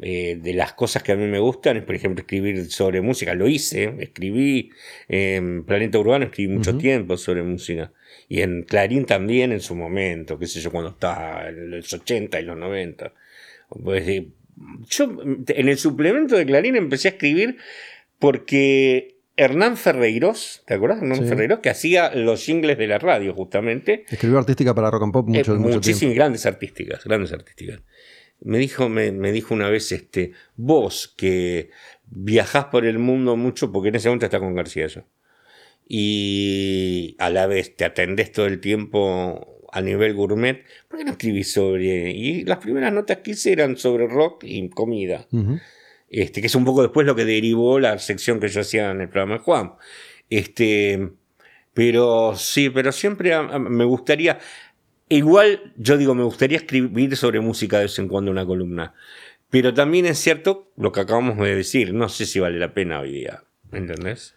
eh, de las cosas que a mí me gustan, es por ejemplo escribir sobre música. Lo hice, escribí en Planeta Urbano, escribí mucho tiempo sobre música. Y en Clarín también en su momento, qué sé yo, cuando estaba en los 80 y los 90. Pues, eh, yo en el suplemento de Clarín empecé a escribir porque Hernán Ferreiros, ¿te acuerdas? Hernán Sí. Ferreiros, que hacía los jingles de la radio justamente. Escribió artística para rock and pop mucho, Eh, mucho muchísimas grandes artísticas, grandes artísticas. Me dijo, me, me dijo una vez, este, vos que viajás por el mundo mucho, porque en ese momento está con García yo, y a la vez te atendés todo el tiempo a nivel gourmet, ¿por qué no escribís sobre...? Y las primeras notas que hice eran sobre rock y comida este, que es un poco después lo que derivó la sección que yo hacía en el programa de Juan. Este, pero sí, pero siempre a- a- me gustaría, igual yo digo, me gustaría escribir sobre música de vez en cuando una columna, pero también es cierto lo que acabamos de decir, no sé si vale la pena hoy día, ¿me entendés?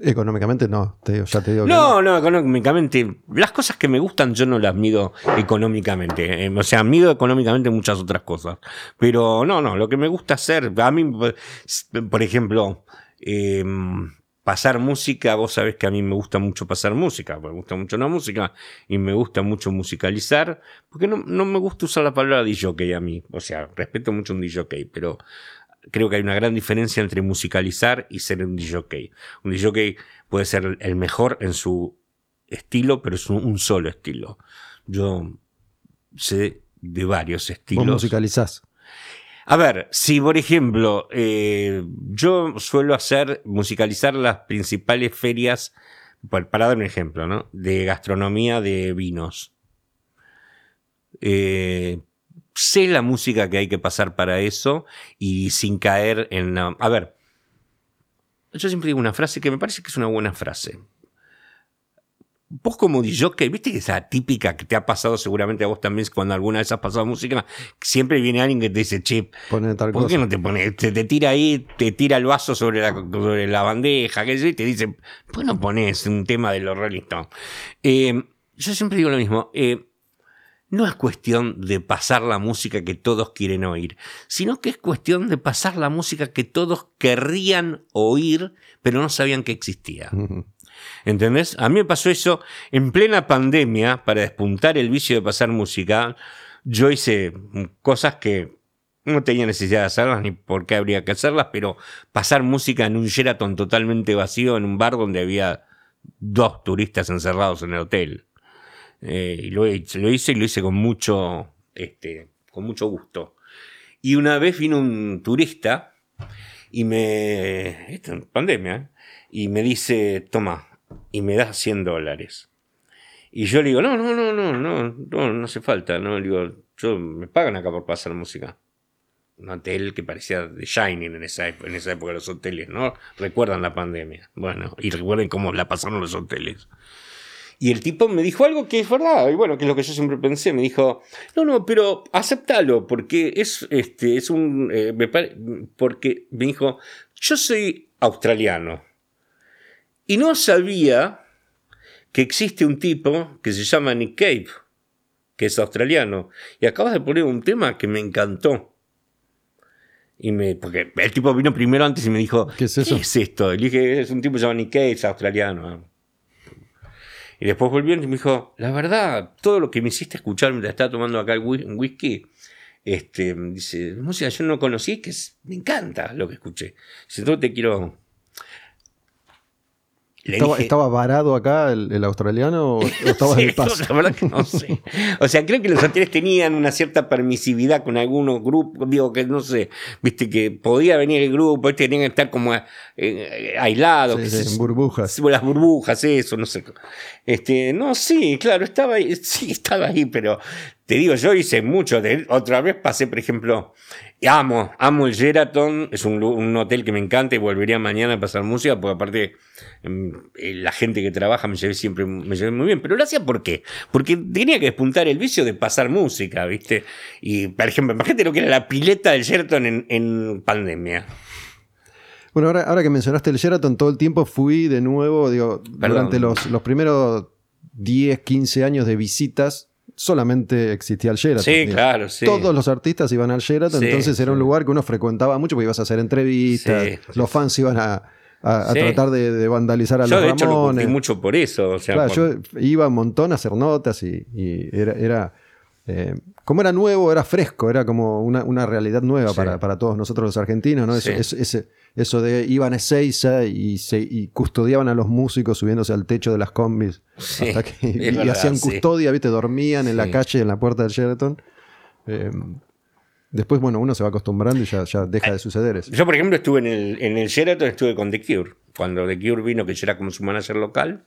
Económicamente no, te digo, ya te digo que No, no, económicamente. Las cosas que me gustan yo no las mido económicamente. eh, o sea, mido económicamente muchas otras cosas. Pero no, no, lo que me gusta hacer, a mí, por ejemplo, eh, pasar música, vos sabés que a mí me gusta mucho pasar música, me gusta mucho la música y me gusta mucho musicalizar, porque no, no me gusta usar la palabra DJ a mí. O sea, respeto mucho un DJ, pero creo que hay una gran diferencia entre musicalizar y ser un DJ. Un DJ puede ser el mejor en su estilo, pero es un, solo estilo. Yo sé de varios vos estilos. musicalizás. A ver, si por ejemplo eh, yo suelo hacer, musicalizar las principales ferias, para dar un ejemplo, ¿no? De gastronomía de vinos. Eh, sé la música que hay que pasar para eso y sin caer en... la- A ver, yo siempre digo una frase que me parece que es una buena frase. Vos como DJ, viste que esa típica que te ha pasado seguramente a vos también cuando alguna vez has pasado música, siempre viene alguien que te dice, che, tal ¿por qué cosa. no te pones? Te, te tira ahí, te tira el vaso sobre la, sobre la bandeja, qué sé y te dice, ¿por qué no pones un tema de los Rolling Stones? Eh, yo siempre digo lo mismo, eh, no es cuestión de pasar la música que todos quieren oír, sino que es cuestión de pasar la música que todos querrían oír, pero no sabían que existía. ¿Entendés? A mí me pasó eso en plena pandemia, para despuntar el vicio de pasar música. Yo hice cosas que no tenía necesidad de hacerlas ni por qué habría que hacerlas, pero pasar música en un Sheraton totalmente vacío, en un bar donde había dos turistas encerrados en el hotel. Eh, y lo, lo, hice y lo hice con mucho, este, con mucho gusto. Y una vez vino un turista y me. Esto en pandemia, ¿eh? y me dice: Toma, y me das 100 dólares. Y yo le digo: No, no, no, no, no, no, no hace falta. No, le digo: Yo me pagan acá por pasar música un hotel que parecía de Shining en esa, en esa época los hoteles, ¿no? Recuerdan la pandemia. Bueno, y recuerden cómo la pasaron los hoteles. Y el tipo me dijo algo que es verdad, y bueno, que es lo que yo siempre pensé. Me dijo, no, no, pero aceptalo, porque es, este, es un. Eh, porque me dijo, yo soy australiano. Y no sabía que existe un tipo que se llama Nick Cave, que es australiano. Y acabas de poner un tema que me encantó. Y me, porque el tipo vino primero antes y me dijo, ¿qué es, eso? ¿Qué es esto? Y le dije, es un tipo llamado Nick Cave, australiano. Y después volvió y me dijo, la verdad, todo lo que me hiciste escuchar mientras estaba tomando acá un whisky, este, dice, música yo no conocí, que me encanta lo que escuché. Dice, todo te quiero Estaba, varado acá el, australiano o, estaba de paso? La verdad que no sé. O sea, creo que los hoteles tenían una cierta permisividad con algunos grupos, digo que no sé, viste que podía venir el grupo, este tenían que estar como eh, aislados. en burbujas. Las burbujas, eso, no sé. Este, no, sí, claro, estaba ahí, sí, estaba ahí, pero te digo, yo hice mucho de él. Otra vez pasé, por ejemplo, amo, amo el Sheraton, es un, un hotel que me encanta y volvería mañana a pasar música, porque aparte Em, eh, la gente que trabaja me llevé siempre me llevé muy bien, pero lo hacía ¿por qué? Porque tenía que despuntar el vicio de pasar música, ¿viste? Y, por ejemplo, imagínate lo que era la pileta del Sheraton en, pandemia. Bueno, ahora, ahora, que mencionaste el Sheraton, todo el tiempo fui de nuevo, digo, durante los, los primeros 10, 15 años de visitas, solamente existía el Sheraton. Sí, claro, sí. Todos los artistas iban al Sheraton, entonces era un lugar que uno frecuentaba mucho porque ibas a hacer entrevistas, los fans iban a, a, tratar de, vandalizar a yo, los de Ramones. mucho por eso. claro, yo iba un montón a hacer notas y, era, era eh, como era nuevo, era fresco, era como una, realidad nueva para, todos nosotros los argentinos, ¿no? Eso, eso de iban a Ezeiza y, se, y custodiaban a los músicos subiéndose al techo de las combis hasta que, y, hacían custodia, ¿viste? Dormían en la calle, en la puerta del Sheraton. Eh, Después, bueno, uno se va acostumbrando y ya, deja de suceder eso. Yo, por ejemplo, estuve en el, en el Sheraton, estuve con The Cure. Cuando The Cure vino, que yo era como su manager local.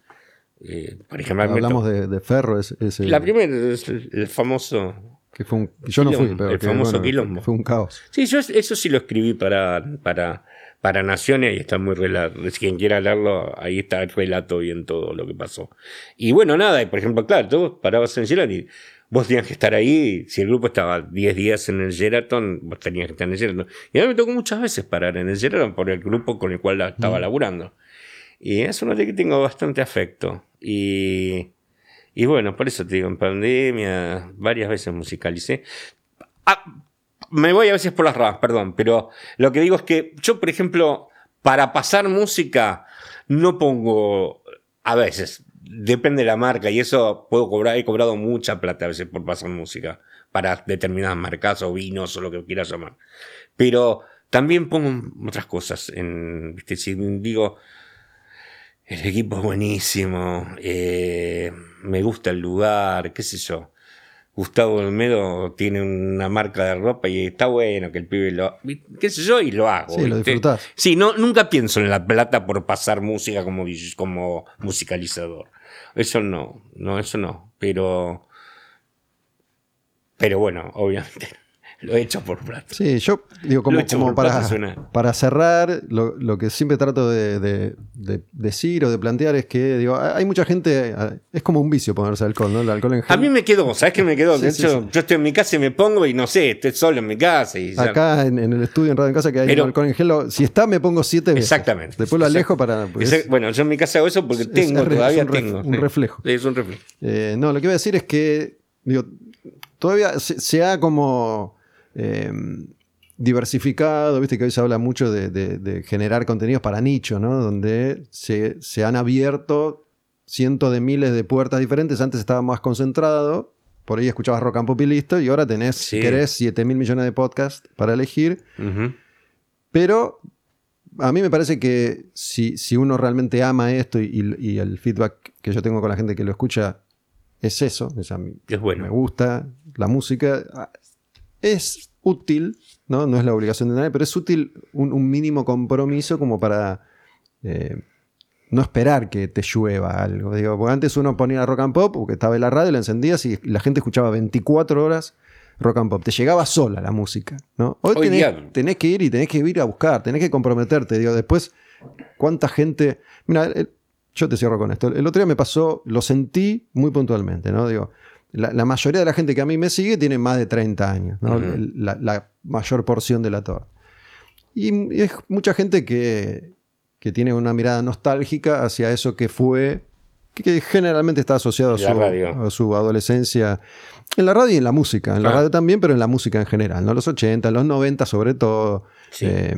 Eh, por ejemplo, Hablamos de, Ferro. Ese, la primera, el, famoso... Que fue un, yo no fui, pero el famoso quilombo. Fue un caos. Sí, yo eso sí lo escribí para, para, para Naciones y está muy relato. Quien quiera leerlo, ahí está el relato y en todo lo que pasó. Y bueno, nada, y por ejemplo, claro, todos parabas en Sheraton y vos tenías que estar ahí. Si el grupo estaba 10 días en el Sheraton, vos tenías que estar en el Sheraton. Y a mí me tocó muchas veces parar en el Sheraton por el grupo con el cual estaba laburando. Y es una que tengo bastante afecto. Y, y bueno, por eso te digo, en pandemia varias veces musicalicé. Ah, me voy a veces por las ramas, perdón, pero lo que digo es que yo, por ejemplo, para pasar música, no pongo, a veces, depende de la marca y eso puedo cobrar, he cobrado mucha plata a veces por pasar música para determinadas marcas o vinos o lo que quieras llamar. Pero también pongo otras cosas. En, ¿viste? Si digo, el equipo es buenísimo, eh, me gusta el lugar, qué sé yo. Gustavo Olmedo tiene una marca de ropa y está bueno que el pibe lo. qué sé yo, y lo hago. Sí, lo disfrutás. Sí, no, nunca pienso en la plata por pasar música como, como musicalizador. Eso no, no, eso no. Pero. Pero bueno, obviamente lo he hecho por plata. Sí, yo digo, como, como para, para cerrar, lo, que siempre trato de, decir o de plantear es que digo, hay mucha gente, es como un vicio ponerse alcohol, ¿no? El alcohol en A mí me quedó, ¿sabes qué me quedó? de hecho, yo estoy en mi casa y me pongo y no sé, estoy solo en mi casa. Y Acá en, el estudio, en Radio en Casa, que hay alcohol en gel, si está, me pongo siete veces. Exactamente. Después lo alejo para. bueno, yo en mi casa hago eso porque tengo, todavía tengo. Un reflejo. Es un reflejo. Eh, no, lo que voy a decir es que, digo, todavía se ha como Em, diversificado, viste que hoy se habla mucho de, generar contenidos para nicho, ¿no? Donde se, se, han abierto cientos de miles de puertas diferentes, antes estaba más concentrado por ahí escuchabas rock and pop y listo, y ahora tenés, Sí. querés, 7 mil millones de podcasts para elegir. Pero a mí me parece que si, si uno realmente ama esto y, y el feedback que yo tengo con la gente que lo escucha es eso, es a mí- Es bueno. me gusta la música, es útil, ¿no? no es la obligación de nadie, pero es útil un, un mínimo compromiso como para eh, no esperar que te llueva algo. Digo, porque antes uno ponía rock and pop, porque estaba en la radio, la encendías y la gente escuchaba 24 horas rock and pop. Te llegaba sola la música. ¿no? Hoy, Hoy tenés, día- tenés que ir y tenés que ir a buscar, tenés que comprometerte. Digo, después, ¿cuánta gente... Mira, el- yo te cierro con esto. El otro día me pasó, lo sentí muy puntualmente, ¿no? Digo, la, la mayoría de la gente que a mí me sigue tiene más de 30 años, la, la mayor porción de la torre. Y es mucha gente que, que tiene una mirada nostálgica hacia eso que fue, que, que generalmente está asociado a su, radio. a su adolescencia, en la radio y en la música, en la radio también, pero en la música en general, ¿no? Los 80, los 90 sobre todo. Sí. eh,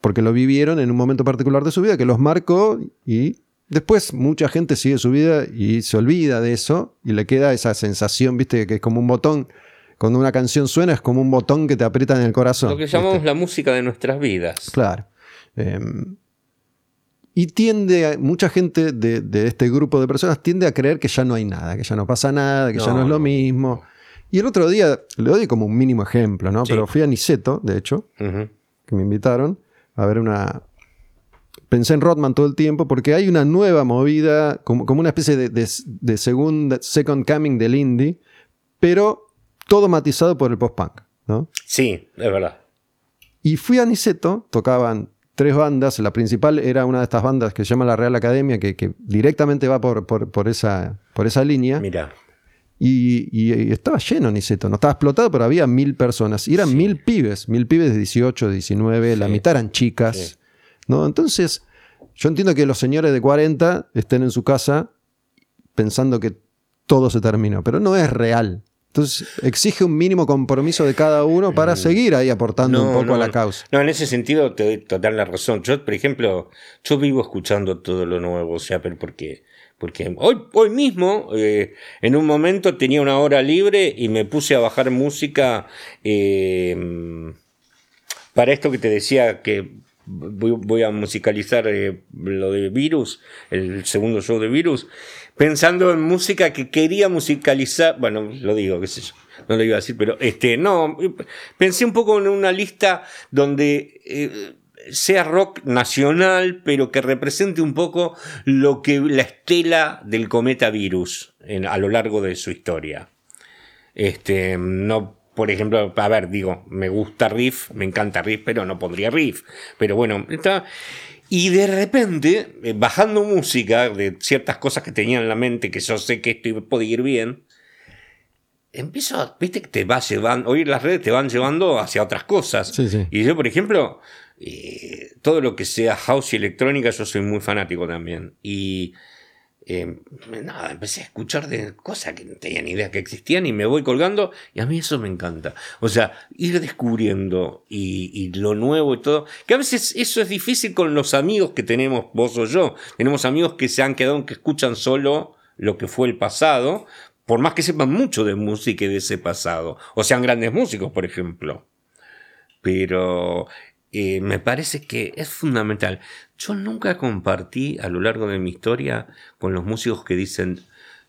porque lo vivieron en un momento particular de su vida que los marcó y después mucha gente sigue su vida y se olvida de eso y le queda esa sensación, viste, que es como un botón. Cuando una canción suena es como un botón que te aprieta en el corazón. Lo que ¿viste? llamamos la música de nuestras vidas. Claro. Eh, y tiende, a- mucha gente de, de este grupo de personas tiende a creer que ya no hay nada, que ya no pasa nada, que ya No, es lo mismo. Y el otro día, le doy como un mínimo ejemplo, ¿no? Sí. Pero fui a Niceto, de hecho, que me invitaron a ver una... Pensé en Rodman todo el tiempo porque hay una nueva movida, como, como una especie de, de, de segunda, second coming del indie, pero todo matizado por el post-punk, ¿no? Sí, es verdad. Y fui a Niceto, tocaban tres bandas, la principal era una de estas bandas que se llama la Real Academia, que, que directamente va por, por- por esa, por esa línea, Mira. y, y- y estaba lleno Niceto, no estaba explotado, pero había mil personas, y eran Sí. mil pibes, mil pibes de 18, 19, la mitad eran chicas, Sí. ¿No? Entonces, yo entiendo que los señores de 40 estén en su casa pensando que todo se terminó, pero no es real. Entonces, exige un mínimo compromiso de cada uno para seguir ahí aportando un Mm. No, poco a la causa. No, en ese sentido te doy total la razón. Yo, por ejemplo, yo vivo escuchando todo lo nuevo, o sea, pero porque, porque hoy, hoy mismo, eh, en un momento tenía una hora libre y me puse a bajar música eh, para esto que te decía que voy, a musicalizar eh, lo de Virus, el segundo show de Virus, pensando en música que quería musicalizar, bueno, lo digo, qué sé yo, no lo iba a decir, pero este, no, pensé un poco en una lista donde eh, sea rock nacional, pero que represente un poco lo que la estela del cometa Virus a lo largo de su historia. Este, no, por ejemplo, a ver, digo, me gusta Riff, me encanta Riff, pero no pondría Riff. Pero bueno, está. Y de repente, eh, bajando música de ciertas cosas que tenía en la mente, que yo sé que esto puede ir bien, empiezo a, viste que te va llevando, hoy las redes te van llevando hacia otras cosas. Sí, sí. Y yo, por ejemplo, eh, todo lo que sea house y electrónica, yo soy muy fanático también. Y eh, nada, empecé a escuchar de cosas que no tenía ni idea que existían y me voy colgando y a mí eso me encanta. O sea, ir descubriendo y, y lo nuevo y todo. Que a veces eso es difícil con los amigos que tenemos vos o yo. Tenemos amigos que se han quedado, que escuchan solo lo que fue el pasado, por más que sepan mucho de música y de ese pasado. O sean grandes músicos, por ejemplo. Pero eh, me parece que es fundamental. Yo nunca compartí a lo largo de mi historia con los músicos que dicen,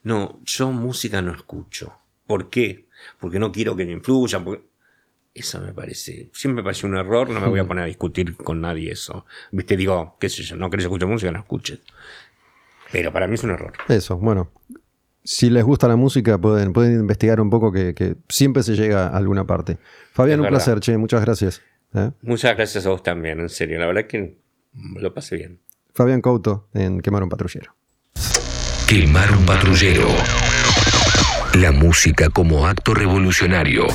no, yo música no escucho. ¿Por qué? Porque no quiero que me influyan. Porque... Eso me parece, siempre me parece un error, no me voy a poner a discutir con nadie eso. Viste, digo, qué sé yo, no querés escuchar música, no escuches. Pero para mí es un error. Eso, bueno. Si les gusta la música, pueden, pueden investigar un poco que, que siempre se llega a alguna parte. Fabián, Es un verdad. placer, che, muchas gracias. ¿eh? Muchas gracias a vos también, en serio. La verdad que lo pasé bien. Fabián Couto en Quemar un Patrullero. Quemar un patrullero. La música como acto revolucionario.